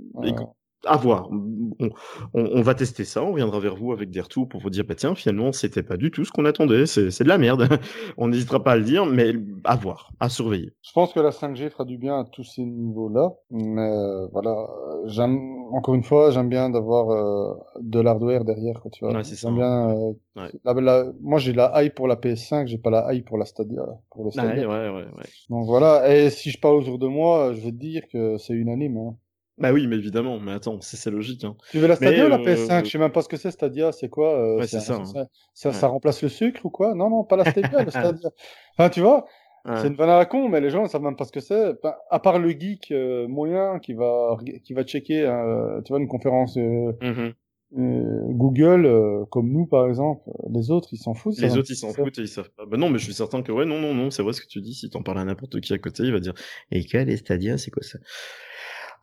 À voir. On, on, on va tester ça. On reviendra vers vous avec des retours pour vous dire, bah tiens, finalement, c'était pas du tout ce qu'on attendait. C'est de la merde. on n'hésitera pas à le dire, mais à voir, à surveiller. Je pense que la 5G fera du bien à tous ces niveaux-là, mais euh, voilà, j'aime encore une fois, j'aime bien d'avoir euh, de l'hardware derrière, quoi, tu vois. Ouais, J'aime bien. euh, Ouais. la- la- moi, j'ai la hype pour la PS5, j'ai pas la hype pour la Stadia, pour le Stadia. ouais. Donc voilà, et si je parle autour de moi, je vais te dire que c'est unanime. Hein. Bah oui, mais évidemment. Mais attends, c'est c'est logique. Hein. Tu veux la Stadia Mais, ou la euh, PS5 Je sais même pas ce que c'est Stadia, c'est quoi euh, Ouais, c'est ça, hein. ça, ça, Ouais. ça remplace le sucre ou quoi? Non, non, pas la Stadia, le Stadia. Enfin, tu vois, Ouais. c'est une vanne à la con, mais les gens ne savent même pas ce que c'est. Enfin, à part le geek euh, moyen qui va qui va checker, euh, tu vois, une conférence euh, Mhm. euh, Google, euh, comme nous par exemple, euh, les autres ils s'en foutent. Les autres, ils s'en foutent et ils savent pas. Bah non, mais je suis certain que ouais, non, non, non, c'est vrai ce que tu dis. Si t'en parles à n'importe qui à côté, il va dire Et quel est Stadia C'est quoi ça?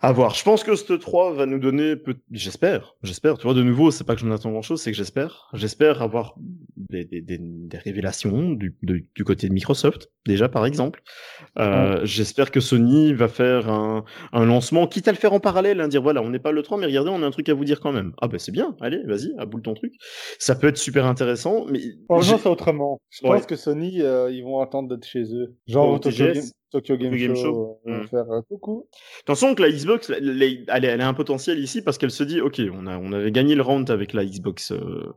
À voir. Je pense que ce 3 va nous donner, j'espère, j'espère. Tu vois, de nouveau, c'est pas que j'en attends grand chose, c'est que j'espère, j'espère avoir des, des, des, des révélations du, de- du côté de Microsoft, déjà par exemple. Euh, J'espère que Sony va faire un, un lancement, quitte à le faire en parallèle, hein, dire voilà, on n'est pas le 3, mais regardez, on a un truc à vous dire quand même. Ah ben c'est bien, allez, vas-y, aboule ton truc. Ça peut être super intéressant, mais Oh, non, c'est autrement. Je Ouais. pense que Sony, euh, ils vont attendre d'être chez eux. Genre TGS, Game, Tokyo Game Show, Show. euh, Mm. faire euh, coucou. Attention que la Xbox, elle, est- elle a un potentiel ici parce qu'elle se dit, ok, on a, on avait gagné le round avec la Xbox, euh,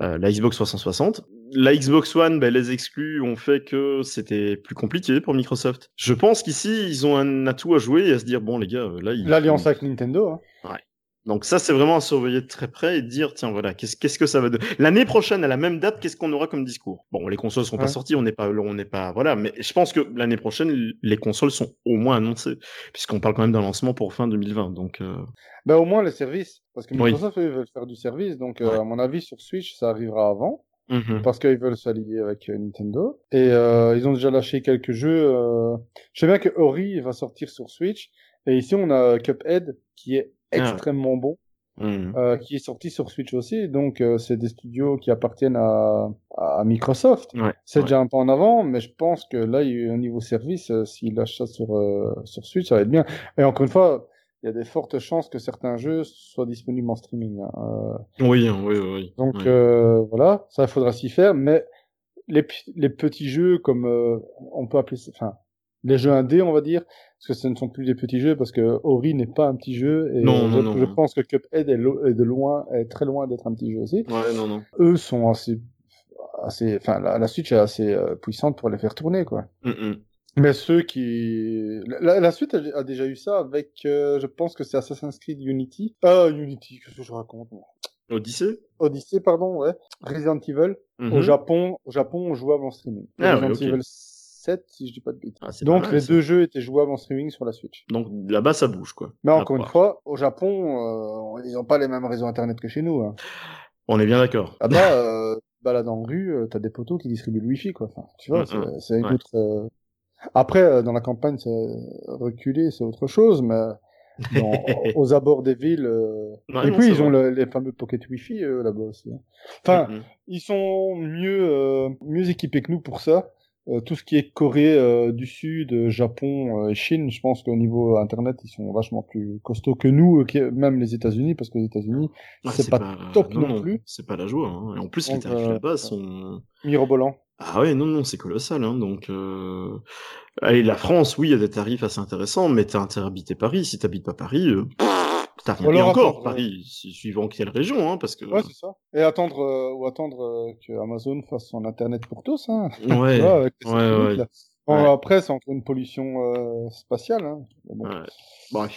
euh, la Xbox 360. La Xbox One, ben, les exclus ont fait que c'était plus compliqué pour Microsoft. Je pense qu'ici, ils ont un atout à jouer et à se dire, bon les gars, euh, là, ils, L'alliance avec Nintendo. Hein. Donc ça, c'est vraiment à surveiller de très près et dire, tiens, voilà, qu'est-ce qu'est-ce que ça va donner? L'année prochaine, à la même date, qu'est-ce qu'on aura comme discours? Bon, les consoles seront Ouais. pas sorties, on n'est pas, on n'est pas, voilà, mais je pense que l'année prochaine, les consoles sont au moins annoncées, puisqu'on parle quand même d'un lancement pour fin 2020. Donc, euh, Ben, au moins les services. Parce que Oui. Microsoft, ils veulent faire du service. Donc, euh, Ouais. à mon avis, sur Switch, ça arrivera avant. mhm. Parce qu'ils veulent s'allier avec euh, Nintendo. Et euh, ils ont déjà lâché quelques jeux. Je sais bien que Ori va sortir sur Switch. Et ici, on a Cuphead, qui est. extrêmement bon. Mhm. euh, qui est sorti sur Switch aussi. Donc, euh, c'est des studios qui appartiennent à, à Microsoft. Ouais, C'est ouais. déjà un pas en avant, mais je pense que là, il y a eu un niveau service, euh, s'ils lâchent ça sur, euh, sur Switch, ça va être bien. Et encore une fois, il y a des fortes chances que certains jeux soient disponibles en streaming. hein. Euh, Oui, hein, oui, oui, oui. donc Ouais. euh, voilà, ça il faudra s'y faire, mais les, les petits jeux comme euh, on peut appeler ça, enfin les jeux indés on va dire, parce que ce ne sont plus des petits jeux parce que Ori n'est pas un petit jeu et Non, non, je, non, je non. pense que Cuphead est, est de loin, est très loin d'être un petit jeu aussi. Ouais, non, non. Eux sont assez, assez, enfin la, la Switch est assez euh, puissante pour les faire tourner quoi. Mais ceux qui, la, la suite a, déjà eu ça avec, euh, je pense que c'est Assassin's Creed Unity. Ah Unity, qu'est-ce que je raconte moi? Odyssey? Odyssey, pardon, ouais. Resident Evil. Mhm. Au Japon, au Japon, on jouable en streaming. Ah Resident ouais, ok. Evil 7, si je dis pas de bêtises. Ah, Donc mal, les deux jeux étaient jouables en streaming sur la Switch. Donc là-bas, ça bouge, quoi. Mais encore une fois, au Japon, euh, ils n'ont pas les mêmes réseaux internet que chez nous. Hein. On est bien d'accord. Là-bas, euh, balade en rue, euh, t'as des poteaux qui distribuent le wifi, quoi. Enfin, tu vois, Mm, c'est mm. c'est une Ouais. autre. euh, Après, euh, dans la campagne, c'est reculé, c'est autre chose, mais dans- aux abords des villes. euh, et non, puis, ils ont le- les fameux pocket Wi-Fi euh, là-bas aussi. hein. Enfin, Mhm. ils sont mieux, euh, mieux équipés que nous pour ça. Euh, tout ce qui est Corée euh, du Sud, euh, Japon euh, et Chine, je pense qu'au niveau Internet, ils sont vachement plus costauds que nous, qui- même les États-Unis, parce qu'aux États-Unis, Ouais, c'est pas top non, non plus. C'est pas la joie. hein. Et en plus, les tarifs là-bas sont. mirobolant. Ah ouais, non, non, c'est colossal. Hein, donc, euh... allez, la France, oui, il y a des tarifs assez intéressants, mais t'as intérêt à habiter Paris. Si t'habites pas Paris, euh... alors encore, attendre, Paris, su- suivant quelle région, hein, parce que. Ouais, c'est ça. Et attendre, euh, ou attendre euh, que Amazon fasse son Internet pour tous, hein. Ouais, Tu vois, avec les ouais, satellites, ouais. là. Bon, Ouais. après, c'est entre une pollution euh, spatiale. Hein. Bon.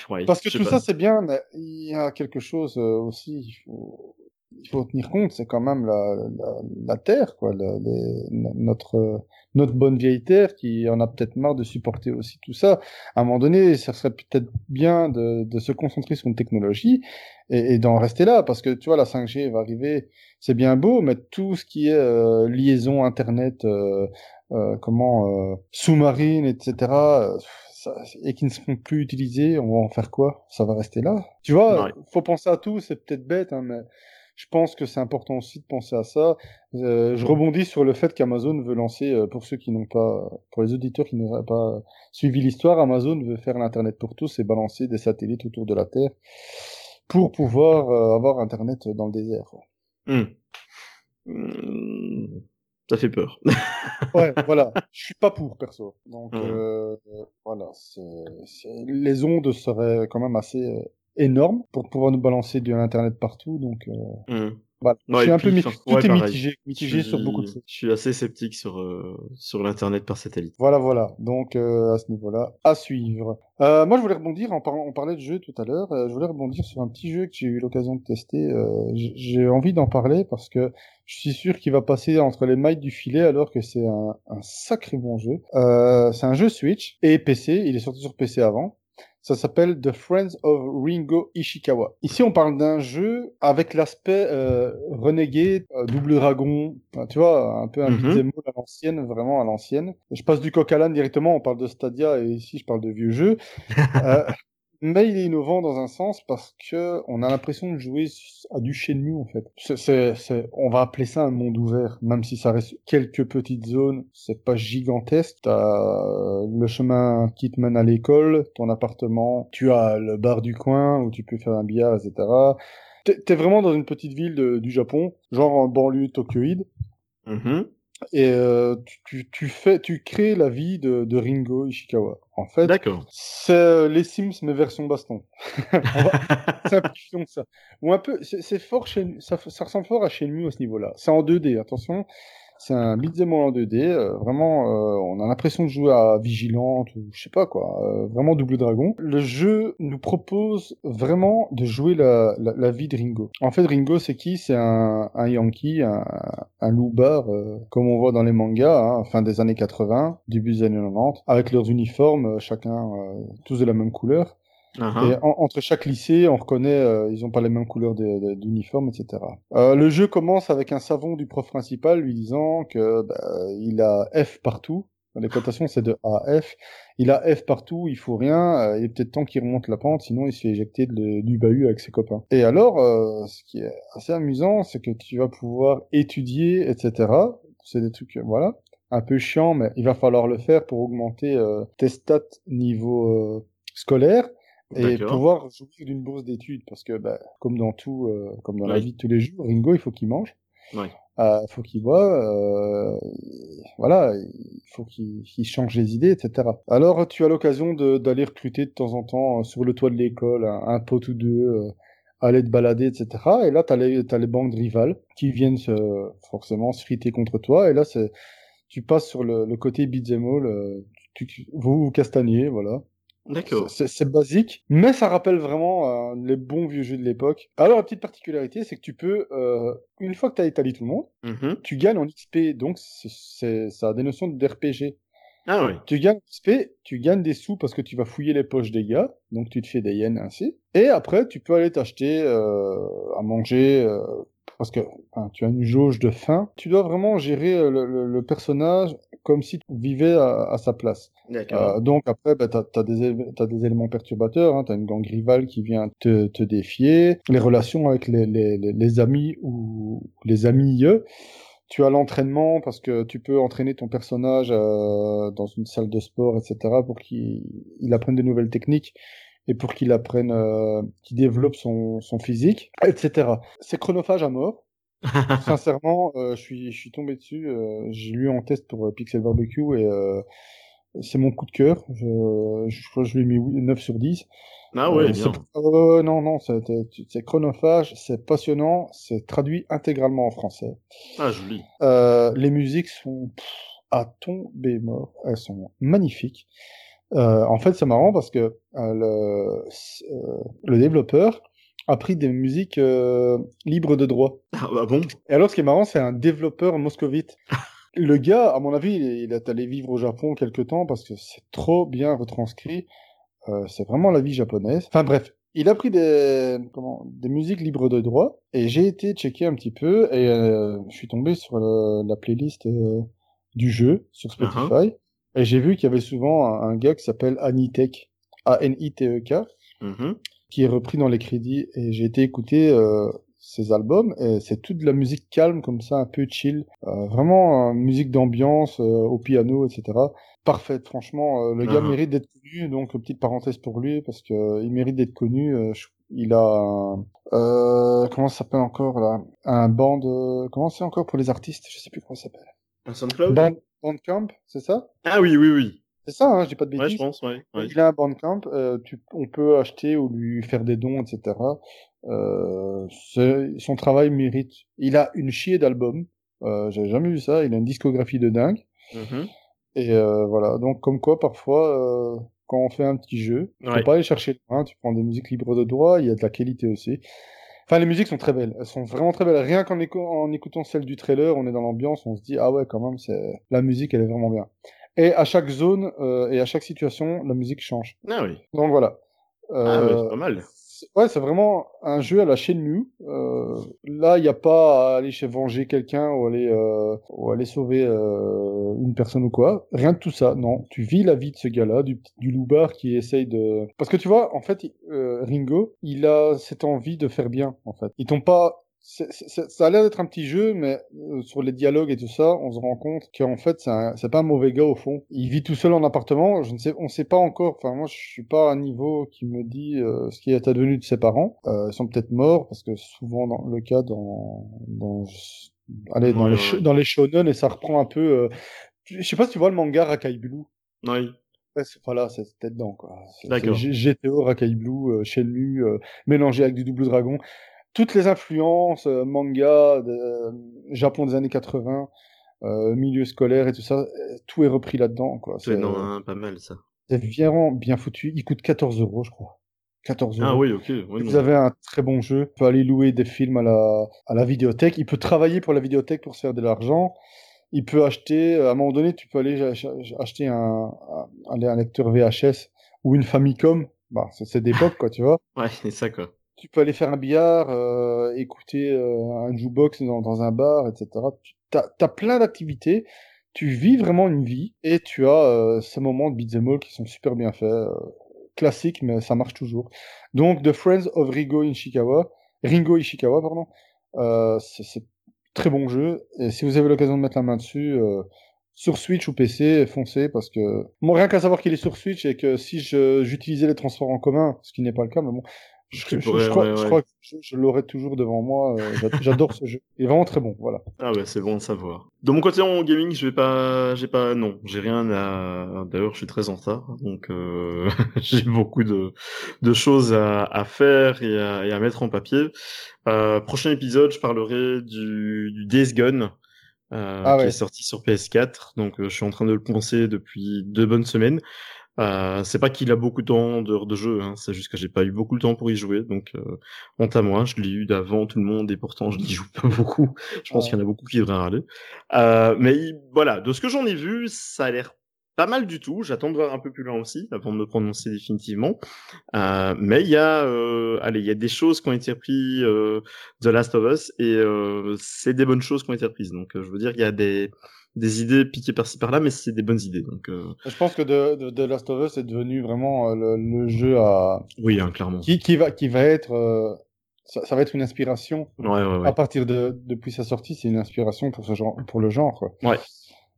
ouais. Parce que tout pas. ça, c'est bien, mais il y a quelque chose euh, aussi, il faut, il faut tenir compte, c'est quand même la, la, la Terre, quoi, la- les- no- notre, notre bonne vieille Terre qui en a peut-être marre de supporter aussi tout ça. À un moment donné, ça serait peut-être bien de, de se concentrer sur une technologie et, et d'en rester là, parce que tu vois, la 5G va arriver, c'est bien beau, mais tout ce qui est euh, liaison Internet, euh, euh, comment, euh, sous-marine, etc., euh, ça, et qui ne seront plus utilisés, on va en faire quoi? Ça va rester là? Tu vois, Ouais. faut penser à tout, c'est peut-être bête, hein, mais je pense que c'est important aussi de penser à ça. Euh, je rebondis sur le fait qu'Amazon veut lancer, euh, pour ceux qui n'ont pas, pour les auditeurs qui n'auraient pas suivi l'histoire, Amazon veut faire l'Internet pour tous et balancer des satellites autour de la Terre pour pouvoir euh, avoir Internet dans le désert. Hmm. Hmm. Ça fait peur. Ouais, voilà. Je suis pas pour, perso. Donc, Mhm. euh, euh, voilà. Les ondes seraient quand même assez énormes pour pouvoir nous balancer du Internet partout. Donc, euh, voilà. Ouais, je suis un peu puis, mi- enfin, tout ouais, est pareil. mitigé, mitigé sur beaucoup de choses. Je suis assez sceptique sur, euh, sur l'Internet par satellite. Voilà, voilà. Donc, euh, à ce niveau-là, à suivre. Euh, moi, je voulais rebondir, en parlant, on parlait de jeu tout à l'heure, euh, je voulais rebondir sur un petit jeu que j'ai eu l'occasion de tester. Euh, j'ai envie d'en parler parce que je suis sûr qu'il va passer entre les mailles du filet alors que c'est un, un sacré bon jeu. Euh, c'est un jeu Switch et PC, il est sorti sur PC avant. Ça s'appelle The Friends of Ringo Ishikawa. Ici, on parle d'un jeu avec l'aspect euh, renegade, euh, double dragon, enfin, tu vois, un peu un beat'em all à l'ancienne, vraiment à l'ancienne. Je passe du coq à l'âne directement, on parle de Stadia et ici je parle de vieux jeux. Mais il est innovant dans un sens parce que on a l'impression de jouer à du Shenmue en fait. C'est, c'est, c'est- on va appeler ça un monde ouvert, même si ça reste quelques petites zones. C'est pas gigantesque. T'as euh, le chemin qui te mène à l'école, ton appartement, tu as le bar du coin où tu peux faire un billard, etc. T'es, vraiment dans une petite ville du Japon, genre en banlieue tokyoïde. Mhm. Et euh, tu, tu, fais, tu crées la vie de, de Ringo Ishikawa. En fait, D'accord. c'est euh, les Sims mais version baston. Simplifions ça. Ou un peu, c'est c'est fort chez, ça, ça ressemble fort à Shenmue à ce niveau-là. C'est en 2D, attention. C'est un beat'em en 2D. euh, vraiment, euh, on a l'impression de jouer à Vigilante ou je sais pas quoi. euh, vraiment Double Dragon. Le jeu nous propose vraiment de jouer la, vie de Ringo. En fait, Ringo, c'est qui? C'est un, Yankee, un, un loupard, comme on voit dans les mangas, hein, fin des années 80, début des années 90, avec leurs uniformes, chacun tous de la même couleur. Ah, Et en- entre chaque lycée, on reconnaît, euh, ils ont pas les mêmes couleurs d'uniforme, etc. Euh, le jeu commence avec un savon du prof principal lui disant que bah, il a F partout. Les cotations, c'est de A à F. Il a F partout, il faut rien. euh, il est peut-être temps qu'il remonte la pente, sinon il se fait éjecter du bahut avec ses copains. Et alors, euh, ce qui est assez amusant, c'est que tu vas pouvoir étudier, etc. C'est des trucs, euh, voilà, un peu chiant, mais il va falloir le faire pour augmenter tes stats niveau scolaire et pouvoir jouir d'une bourse d'études parce que bah, comme dans tout euh, comme dans la vie de tous les jours Ringo il faut qu'il mange. Ouais. euh, faut qu'il boit euh, voilà il faut qu'il qu'il change les idées etc alors tu as l'occasion d'aller recruter de temps en temps euh, sur le toit de l'école un, un pote ou deux euh, aller te balader etc et là t'as les t'as les bandes rivales qui viennent se, forcément se friter contre toi. Et là c'est tu passes sur le, le côté beat'em all euh, tu, tu- vous vous castagnez voilà D'accord. c'est c'est basique, mais ça rappelle vraiment euh, les bons vieux jeux de l'époque. Alors la petite particularité, c'est que tu peux, euh, une fois que tu as étalé tout le monde, Mhm. tu gagnes en XP, donc c'est- ça a des notions d'RPG. Ah ouais. Tu gagnes en XP, tu gagnes des sous parce que tu vas fouiller les poches des gars, donc tu te fais des yens ainsi. Et après, tu peux aller t'acheter euh, à manger, euh, parce que tu as une jauge de faim, tu dois vraiment gérer euh, le, personnage comme si tu vivais à, sa place. Euh, donc après, bah, tu as, des éléments perturbateurs, hein, tu as une gang rivale qui vient te, te défier, les relations avec les, les, les amis ou les amis tu as l'entraînement parce que tu peux entraîner ton personnage euh, dans une salle de sport, etc., pour qu'il apprenne de nouvelles techniques et pour qu'il apprenne, euh, qu'il développe son, son physique, etc. C'est chronophage à mort. Sincèrement, euh, je suis je suis tombé dessus. Euh, j'ai lu en test pour Pixel Barbecue et c'est mon coup de cœur. Je, je crois que je lui ai mis 9 sur 10. Ah ouais, bien. non, non, c'est chronophage, c'est passionnant, c'est traduit intégralement en français. Ah, joli. les musiques sont à tomber mort. Elles sont magnifiques. Euh, en fait, c'est marrant parce que euh, le, euh, le, développeur a pris des musiques libres de droit. Ah bah bon Et alors, ce qui est marrant, c'est un développeur moscovite. le gars, à mon avis, il est allé vivre au Japon quelque temps parce que c'est trop bien retranscrit. c'est vraiment la vie japonaise. Enfin bref, il a pris des, comment, des musiques libres de droit et j'ai été checker un petit peu et je suis tombé sur la playlist du jeu sur uh-huh. Spotify. Et j'ai vu qu'il y avait souvent un, gars qui s'appelle Anitek, A-N-I-T-E-K, mm-hmm. qui est repris dans les crédits. Et j'ai été écouter euh, ses albums et c'est toute de la musique calme comme ça, un peu chill, euh, vraiment euh, musique d'ambiance euh, au piano, etc. Parfaite, franchement, le gars uh-huh. mérite d'être connu. Donc petite parenthèse pour lui parce que il mérite d'être connu. il a un, comment ça s'appelle encore là, un band. comment c'est encore pour les artistes? Je sais plus comment ça s'appelle. Un SoundCloud. Bandcamp, c'est ça? Ah oui, oui, oui. C'est ça, hein, j'ai pas de bêtises. Ouais, je pense, ouais. Il a un Bandcamp, euh, tu, on peut acheter ou lui faire des dons, etc. Euh, son travail mérite. Il a une chier d'albums. Euh, J'avais jamais vu ça. Il a une discographie de dingue. Mm-hmm. Et euh, voilà. Donc, comme quoi, parfois, quand on fait un petit jeu, tu peux pas aller chercher loin. Tu prends des musiques libres de droit. Il y a de la qualité aussi. Enfin, les musiques sont très belles. Elles sont vraiment très belles. Rien qu'en en écoutant celle du trailer, on est dans l'ambiance, on se dit ah ouais quand même, c'est la musique, elle est vraiment bien. Et à chaque zone euh, et à chaque situation, la musique change. Ah oui. Donc voilà. Ah ouais, c'est pas mal ouais, c'est vraiment un jeu à la Shenmue. Euh, là, il n'y a pas à aller chez venger quelqu'un ou aller euh, ou aller sauver euh, une personne ou quoi. Rien de tout ça. Non, tu vis la vie de ce gars-là, du, du loupard qui essaye de. Parce que tu vois, en fait, euh, Ringo, il a cette envie de faire bien. En fait, ils t'ont pas ça a l'air d'être un petit jeu, mais euh, sur les dialogues et tout ça, on se rend compte qu'en fait, c'est pas un mauvais gars au fond. Il vit tout seul en appartement. Je ne sais, on sait pas encore. Enfin, moi, je suis pas à un niveau qui me dit euh, ce qui est advenu de ses parents. Euh, ils sont peut-être morts parce que souvent dans le cas dans, dans allez dans les dans les shonen et ça reprend un peu. Euh, je sais pas si tu vois le manga Rakai Blue. Oui. voilà, c'est peut-être dedans quoi. D'accord. GTO, Rakai Blue, Shenmue, mélangé avec du double dragon toutes les influences euh, manga, de, euh, Japon des années 80, euh, milieu scolaire et tout ça, tout est repris là-dedans. quoi. C'est non, pas mal ça. C'est vraiment bien foutu. Il coûte 14 euros, je crois. 14 ah euros. Ah oui, ok. vous avez un très bon jeu. Il peut aller louer des films à la, à la vidéothèque. Il peut travailler pour la vidéothèque pour se faire de l'argent. Il peut acheter, à un moment donné, tu peux aller acheter un, un, un lecteur VHS ou une Famicom. Bah, c'est d'époque, quoi, tu vois. Ouais, c'est ça, quoi tu peux aller faire un billard, euh, écouter euh, un jukebox dans, un bar, etc. Tu as, plein d'activités, tu vis vraiment une vie, et tu as euh, ces moments de beat'em all qui sont super bien faits, classiques, mais ça marche toujours. Donc, The Friends of Ringo Ishikawa, Ringo Ishikawa, pardon, c'est très bon jeu, et si vous avez l'occasion de mettre la main dessus, sur Switch ou PC, foncez parce que bon, rien qu'à savoir qu'il est sur Switch et que si j'utilisais les transports en commun, ce qui n'est pas le cas, mais bon, je, crois, que je, l'aurai toujours devant moi. Euh, j'adore ce jeu. Il est vraiment très bon, voilà. Ah ouais, c'est bon de savoir. De mon côté en gaming, je vais pas, j'ai pas, non, j'ai rien à. D'ailleurs, je suis très en retard, donc euh... j'ai beaucoup de de choses à, à faire et à, et à, mettre en papier. Euh, prochain épisode, je parlerai du, du Days Gone. Euh, ah qui est sorti sur PS4, donc euh, je suis en train de le penser depuis deux bonnes semaines. Euh, c'est pas qu'il a beaucoup de temps dehors de jeu, hein, c'est juste que j'ai pas eu beaucoup de temps pour y jouer, donc euh, honte à moi, je l'ai eu d'avant tout le monde et pourtant je n'y joue pas beaucoup. Je pense qu'il y en a beaucoup qui devraient râler. Euh, mais voilà, de ce que j'en ai vu, ça a l'air pas mal du tout. J'attends de voir un peu plus loin aussi avant de me prononcer définitivement. Euh, mais il y a, euh, allez, il y a des choses qui ont été reprises euh, The Last of Us et euh, c'est des bonnes choses qui ont été reprises. Donc, euh, je veux dire, il y a des des idées piquées par-ci par-là, mais c'est des bonnes idées. Donc, euh, Je pense que The, The Last of Us est devenu vraiment euh, le, le jeu à oui, hein, clairement. qui, qui va qui va être euh, ça, ça va être une inspiration Ouais, ouais, ouais. à partir de depuis sa sortie, c'est une inspiration pour ce genre pour le genre. Quoi. Ouais.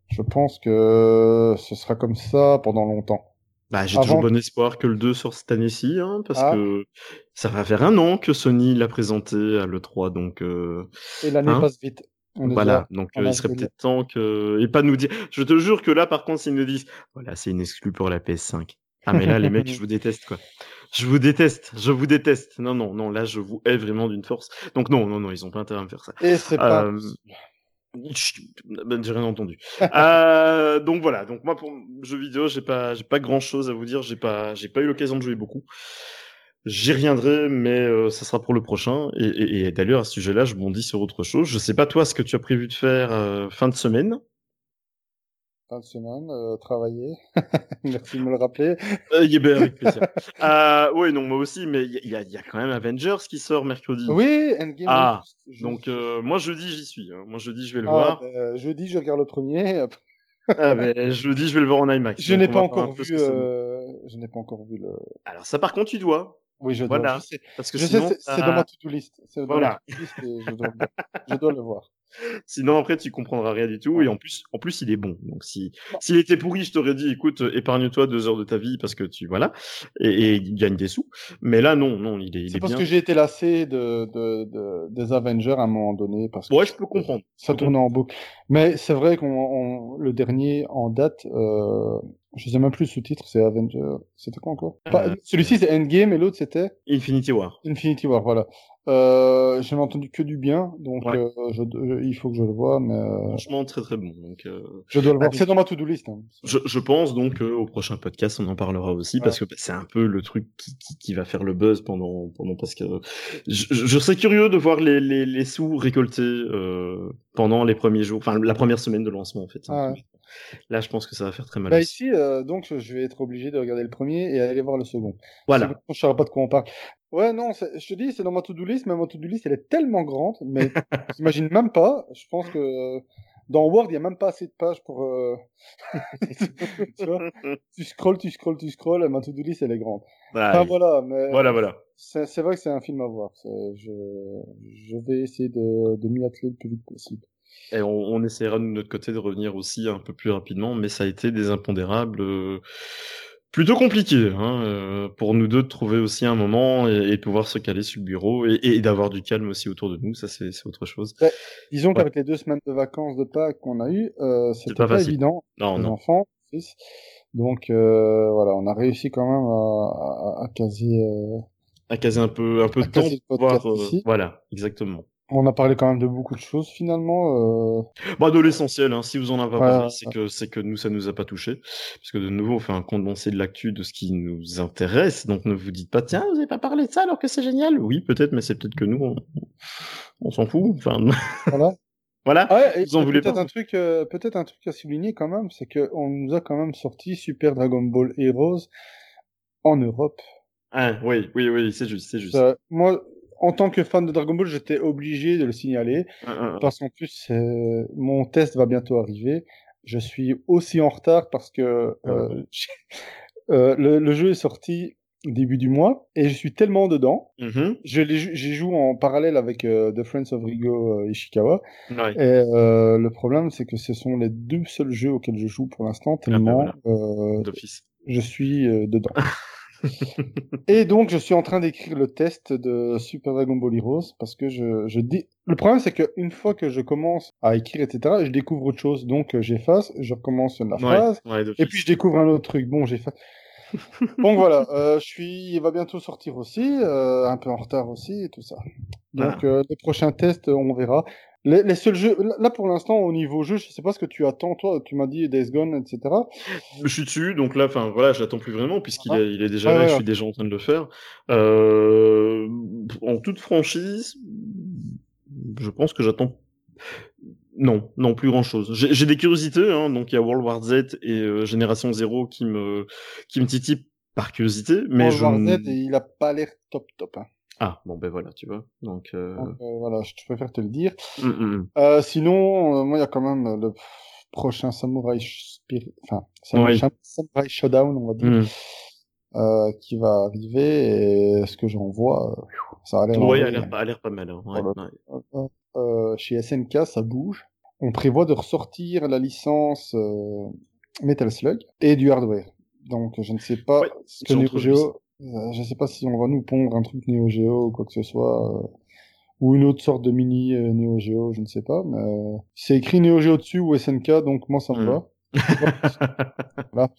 Je pense que ce sera comme ça pendant longtemps. Bah, j'ai Avant- toujours bon espoir que le 2 sorte cette année-ci, hein, parce Ah. que ça va faire un an que Sony l'a présenté à l'E3, donc euh, Et l'année Hein passe vite. On voilà. Donc on euh, il serait peut-être temps que et pas nous dire. Je te jure que là, par contre, s'ils nous disent, voilà, c'est une exclue pour la PS5. Ah mais là, les mecs, je vous déteste quoi. Je vous déteste, je vous déteste. Non non non, là, je vous hais vraiment d'une force. Donc non non non, ils ont pas intérêt à me faire ça. Et c'est pas. Euh, ben, j'ai rien entendu. euh, donc voilà. Donc moi pour jeux vidéo, j'ai pas, j'ai pas grand chose à vous dire. J'ai pas, j'ai pas eu l'occasion de jouer beaucoup. J'y reviendrai, mais euh, ça sera pour le prochain. Et, et- et d'ailleurs à ce sujet-là, je bondis sur autre chose. Je sais pas toi ce que tu as prévu de faire euh, fin de semaine? Fin de semaine, euh, travailler. Merci de me le rappeler. Euh, ben, avec plaisir. euh, ouais, non, moi aussi, mais il y, a- y a- quand même Avengers qui sort mercredi. Oui, Endgame. Ah, je- Donc euh, moi jeudi j'y suis. hein. Moi jeudi je vais le Ah, voir. ben, jeudi, je regarde le premier. Ah, ben, jeudi je vais le voir en IMAX. Je n'ai pas encore vu. euh, Je n'ai pas encore vu le. Alors ça par contre tu dois. Oui, je dois. Voilà. Je sais, Parce que je sinon, sais, c'est dans ma to-do list. C'est Voilà. list et je dois, je dois le voir. sinon après tu comprendras rien du tout et en plus en plus il est bon. Donc si Bon. s'il était pourri, je t'aurais dit écoute euh, épargne-toi deux heures de ta vie parce que tu voilà et, et il gagne des sous. Mais là non non il est il est parce bien. que j'ai été lassé de, de, de, des Avengers à un moment donné. Parce que Ouais je peux comprendre. ça tournait en boucle. Mais c'est vrai qu'on on- le dernier en date, euh, je sais même plus le sous-titre, c'est Avenger. C'était quoi encore? Euh, Celui-ci c'est Endgame et l'autre c'était Infinity War. Infinity War. Voilà. Euh, J'en ai entendu que du bien, donc Ouais. euh, je, je- il faut que je le vois, mais euh, Franchement très très bon. Donc euh, je dois le voir. Ah, C'est dans ma to-do list. Hein. Je, je pense donc au prochain podcast on en parlera aussi parce que bah, c'est un peu le truc qui, qui, qui va faire le buzz pendant pendant parce que je, serais curieux de voir les, les, les sous récoltés euh, pendant les premiers jours, enfin la première semaine de lancement en fait. Ah ouais. Là je pense que ça va faire très mal. Bah aussi. ici, euh, donc, je vais être obligé de regarder le premier et aller voir le second. Voilà. Sinon, Je saurais pas de quoi on parle. Ouais, non, je te dis, c'est dans ma to-do list, mais ma to-do list, elle est tellement grande, mais j'imagine même pas. Je pense que euh, dans Word, il y a même pas assez de pages pour. euh, tu vois, tu scrolls, tu scrolls, tu scrolls, ma to-do list, elle est grande. Bah, Enfin, voilà, mais voilà voilà. c'est vrai que c'est un film à voir. Je, je vais essayer de, de m'y atteler le plus vite possible. Et on, on essaiera de notre côté de revenir aussi un peu plus rapidement, mais ça a été des impondérables euh, plutôt compliqués hein, euh, pour nous deux de trouver aussi un moment et, et de pouvoir se caler sur le bureau et, et d'avoir du calme aussi autour de nous. Ça c'est autre chose. Disons Ouais. qu'avec les deux semaines de vacances de Pâques qu'on a eues, euh, c'était pas pas, évident. Non les non. enfants, fils. Donc euh, voilà, on a réussi quand même à, à, à euh, À caser un peu un peu de temps caser pour pouvoir. voilà exactement. On a parlé quand même de beaucoup de choses finalement. Euh... Bah de l'essentiel. Hein, si vous en avez pas parlé, c'est que c'est que nous ça nous a pas touché, parce que de nouveau on fait un condensé de l'actu de ce qui nous intéresse. Donc ne vous dites pas tiens vous avez pas parlé de ça alors que c'est génial. Oui peut-être, mais c'est peut-être que nous on, on s'en fout. Enfin Voilà. voilà. Ah ouais, et, Vous en voulez peut-être pas un truc, euh, peut-être un truc à souligner quand même, c'est que on nous a quand même sorti Super Dragon Ball Heroes en Europe. Ah, oui, oui, oui, c'est juste, c'est juste. Euh, moi, en tant que fan de Dragon Ball, j'étais obligé de le signaler parce qu'en plus, c'est- mon test va bientôt arriver. Je suis aussi en retard parce que euh, euh, le, le jeu est sorti début du mois et je suis tellement dedans. Mhm, Je j'y joue en parallèle avec euh, The Friends of Rigo euh, Ishikawa. ouais. Et euh, le problème, c'est que ce sont les deux seuls jeux auxquels je joue pour l'instant, tellement euh, D'office. je suis euh, dedans. Et donc, je suis en train d'écrire le test de Super Dragon Ball Heroes parce que je, je dis. Le problème, c'est qu'une fois que je commence à écrire, etc., je découvre autre chose. Donc, euh, j'efface, je recommence la phrase, Ouais, ouais, d'office. et puis je découvre un autre truc. Bon, j'efface. donc voilà, euh, je suis, il va bientôt sortir aussi, euh, un peu en retard aussi et tout ça. Donc Ah. euh, les prochains tests, on verra. Les, les seuls jeux, là pour l'instant au niveau jeu, je sais pas ce que tu attends toi. Tu m'as dit Days Gone, etc. Je suis dessus, donc là, enfin voilà, je l'attends plus vraiment puisqu'il Ah. est, il est déjà là, ouais, je ouais. suis déjà en train de le faire. Euh, en toute franchise, je pense que j'attends. Non, non, plus grand chose. J'ai des curiosités, hein, donc il y a World War Z et euh, Génération Zero qui me, qui me titillent par curiosité, mais World War Z, il a pas l'air top top. Hein. Ah, bon ben voilà, tu vois. Donc, euh... euh voilà, je préfère te le dire. Hum, hum, hum. Euh, sinon, moi il y a quand même le prochain Samurai Spirit, enfin Samurai, Samurai Showdown, on va dire. Euh, qui va arriver et ce que j'en vois, ça a l'air. Oui, a l'air pas, pas mal. Hein. Ouais, ouais. Euh, chez SNK, ça bouge. On prévoit de ressortir la licence euh, Metal Slug et du hardware. Donc je ne sais pas ce que Neo Geo, euh, je ne sais pas si on va nous pondre un truc Neo Geo ou quoi que ce soit, ou une autre sorte de mini Neo Geo, je ne sais pas. Mais c'est écrit Neo Geo dessus ou SNK, donc moi ça me va. voilà.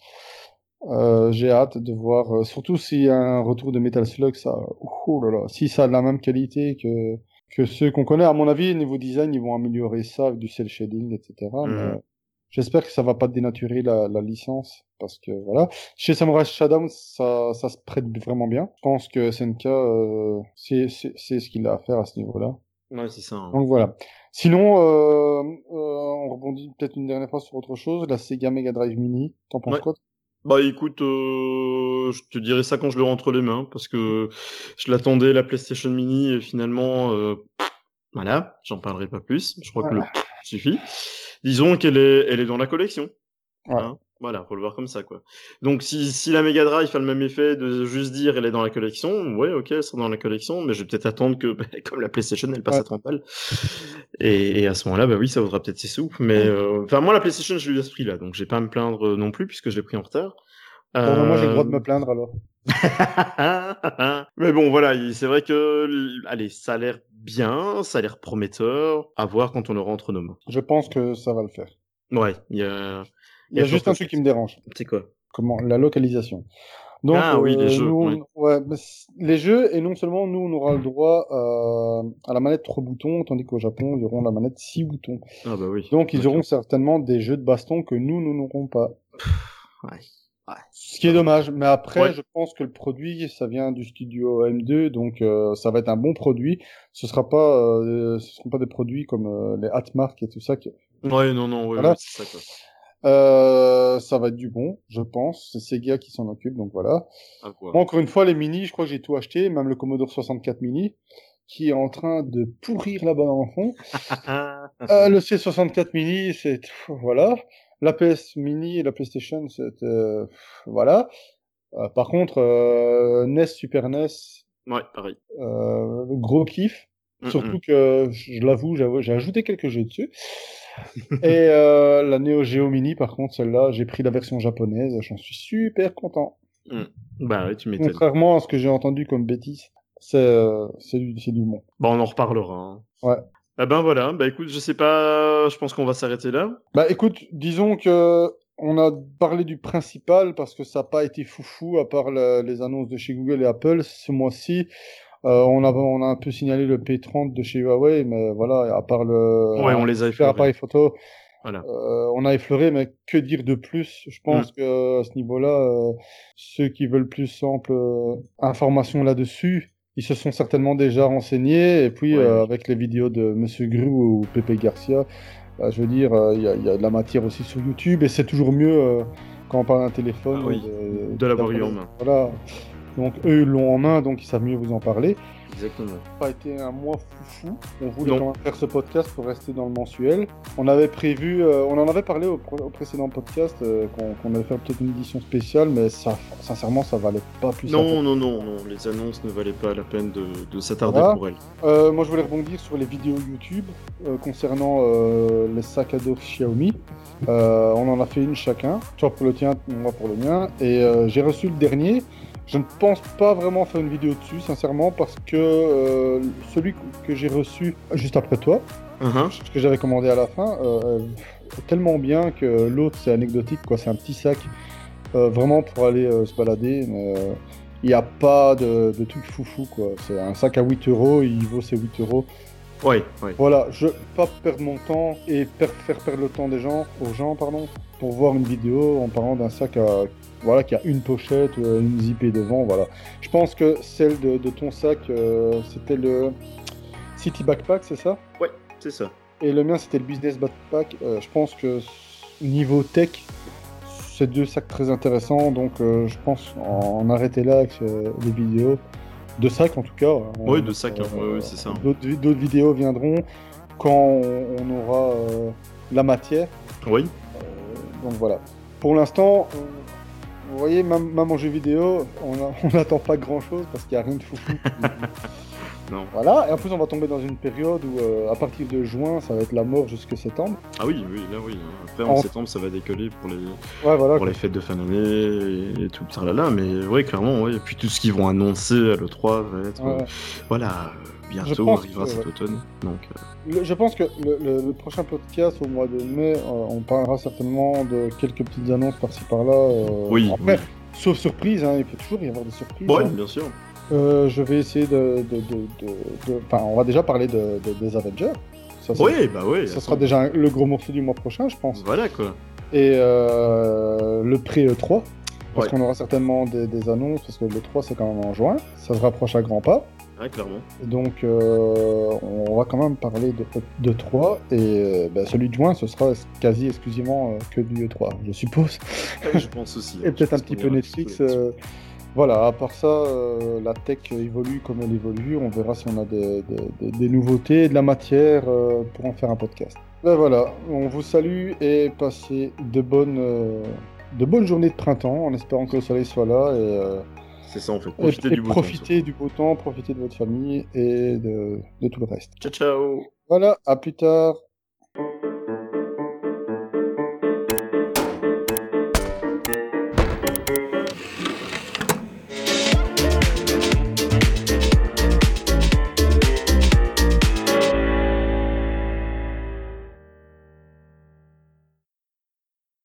Euh, j'ai hâte de voir, surtout s'il y a un retour de Metal Slug, ça, oh là là, si ça a la même qualité que que ceux qu'on connaît. À mon avis, niveau design, ils vont améliorer ça avec du cell shading, etc. Mais. J'espère que ça va pas dénaturer la, la, licence parce que voilà. Chez Samurai Shadow, ça, ça se prête vraiment bien. Je pense que SNK, euh, c'est ce qu'il a à faire à ce niveau-là. Ouais, c'est ça. Hein. Donc voilà. Sinon, euh, euh, on rebondit peut-être une dernière fois sur autre chose. La Sega Mega Drive Mini. T'en penses quoi bah écoute, euh, je te dirai ça quand je le rentre les mains, parce que je l'attendais la PlayStation Mini et finalement, euh, voilà, j'en parlerai pas plus. Je crois que le suffit. Disons qu'elle est, elle est dans la collection. Hein voilà, faut le voir comme ça, quoi. Donc, si, si la Mega Drive a le même effet de juste dire elle est dans la collection, ouais, ok, elle sera dans la collection, mais je vais peut-être attendre que, bah, comme la PlayStation, elle passe à 30 balles. Et, et à ce moment-là, bah oui, ça vaudra peut-être ses sous. Mais, euh, enfin, moi, la PlayStation, je l'ai eu à ce prix-là, donc j'ai pas à me plaindre non plus, puisque je l'ai pris en retard. Bon, moi, j'ai le droit de me euh, plaindre, alors. mais bon, voilà, c'est vrai que, allez, ça a l'air bien, ça a l'air prometteur, à voir quand on le rentre nos mains. Je pense que ça va le faire. Ouais, il y a il y a juste un truc qui me dérange. C'est quoi? Comment? La localisation. Donc, ah oui, les euh, jeux. ouais. les jeux, et non seulement nous, on aura le droit euh, à la manette 3 boutons, tandis qu'au Japon, ils auront la manette 6 boutons. Ah bah oui. Donc, ils auront certainement des jeux de baston que nous, nous n'aurons pas. ouais. Ouais. Ce qui est dommage, mais après, je pense que le produit, ça vient du studio M2, donc euh, ça va être un bon produit. Ce sera pas, euh, ce seront pas des produits comme euh, les Hatmark et tout ça. Qui... Ouais, non, non, ouais, ouais c'est ça quoi. Euh, ça va être du bon, je pense. C'est Sega qui s'en occupe, donc voilà. Ah, encore une fois, les mini, je crois que j'ai tout acheté, même le Commodore 64 mini, qui est en train de pourrir la bonne enfant. euh, le C64 mini, c'est voilà. La PS mini et la PlayStation, c'est euh, voilà. Euh, par contre, euh, NES, Super NES, ouais, pareil. gros kiff. Surtout que, je l'avoue, j'ai ajouté quelques jeux dessus. Et la Neo Geo Mini, par contre, celle-là, j'ai pris la version japonaise, j'en suis super content. Mm. Bah ouais, tu m'étonnes. Contrairement à ce que j'ai entendu comme bêtise, c'est du, du bon. Bon, on en reparlera. Hein. Ouais. Ah ben voilà, bah écoute, je sais pas, je pense qu'on va s'arrêter là. Bah écoute, disons que on a parlé du principal parce que ça n'a pas été foufou à part les annonces de chez Google et Apple ce mois-ci. Euh, on, a, on a un peu signalé le P30 de chez Huawei, mais voilà, à part le ouais, on les a effleurés. appareil photo, voilà. Euh, on a effleuré, mais que dire de plus? Je pense mm. que à ce niveau-là, euh, ceux qui veulent plus simple information là-dessus, ils se sont certainement déjà renseignés. Et puis avec les vidéos de Monsieur Gru ou Pepe Garcia, je veux dire, il y, a, y, a de la matière aussi sur YouTube, et c'est toujours mieux quand on parle d'un téléphone. Ah de, de l'avoir eu en main. Voilà. Donc eux l'ont en main, donc ils savent mieux vous en parler. Exactement. Ça n'a pas été un mois foufou. On voulait faire ce podcast pour rester dans le mensuel. On avait prévu, euh, on en avait parlé au, précédent podcast euh, qu'on allait faire peut-être une édition spéciale, mais ça, sincèrement, ça valait pas plus. Non, non, non, non, les annonces ne valaient pas la peine de, s'attarder pour elles. Euh, moi, je voulais rebondir sur les vidéos YouTube concernant les sacs à dos Xiaomi. on en a fait une chacun, toi pour le tien, moi pour le mien, et j'ai reçu le dernier. Je ne pense pas vraiment faire une vidéo dessus, sincèrement, parce que euh, celui que j'ai reçu juste après toi, uh-huh. ce que j'avais commandé à la fin, euh, est tellement bien que l'autre c'est anecdotique, quoi. C'est un petit sac, euh, vraiment pour aller se balader. il n'y a pas de, de truc foufou, quoi. C'est un sac à 8 euros, il vaut ses 8 euros. Oui, oui. Voilà, je pas perdre mon temps et faire perdre le temps des gens, aux gens, pardon, pour voir une vidéo en parlant d'un sac à voilà, qui a une pochette, euh, une zippée devant, voilà. Je pense que celle de, ton sac, euh, c'était le City Backpack, c'est ça? Ouais, c'est ça. Et le mien, c'était le Business Backpack. Euh, je pense que niveau tech, c'est deux sacs très intéressants. Donc, euh, je pense en arrêter là avec les vidéos. De sacs, en tout cas. Oui, de sacs, hein. ouais, c'est ça. D'autres vidéos viendront quand on, aura la matière. Oui. donc voilà. Pour l'instant, vous voyez, même, en jeu vidéo, on n'attend pas grand chose parce qu'il n'y a rien de fou. non. Voilà, et en plus on va tomber dans une période où à partir de juin ça va être la mort jusqu'à septembre. Ah oui, oui, là oui. Après en, septembre ça va décoller pour les, pour les fêtes de fin d'année et, tout ça là là, mais oui, clairement. Et puis tout ce qu'ils vont annoncer à l'E3 va être. voilà bientôt arrivera cet automne. Donc, euh. je pense que le, prochain podcast au mois de mai, euh, on parlera certainement de quelques petites annonces par-ci par-là. Euh, oui, après, sauf surprise, hein, il peut toujours y avoir des surprises. Oui, hein. bien sûr. je vais essayer de. Enfin, on va déjà parler des Avengers. Ça, oui, bah oui. Ça sera déjà le gros morceau du mois prochain, je pense. Voilà quoi. Et le pré-E3. Parce qu'on aura certainement des, des, annonces, parce que le 3 c'est quand même en juin. Ça se rapproche à grands pas. Ouais, clairement. Donc, euh, on va quand même parler de, de 3, et euh, bah, celui de juin, ce sera quasi exclusivement euh, que du E3, je suppose. je pense aussi. et peut-être un petit peu Netflix. voilà, à part ça, la tech évolue comme elle évolue. On verra si on a des, des, des nouveautés, de la matière pour en faire un podcast. Ben voilà, on vous salue et passez de bonnes, de bonnes journées de printemps en espérant que le soleil soit là. Et, c'est ça, en fait. Profitez du beau profitez du beau temps, profitez de votre famille et de, de tout le reste. Ciao, ciao. Voilà, à plus tard.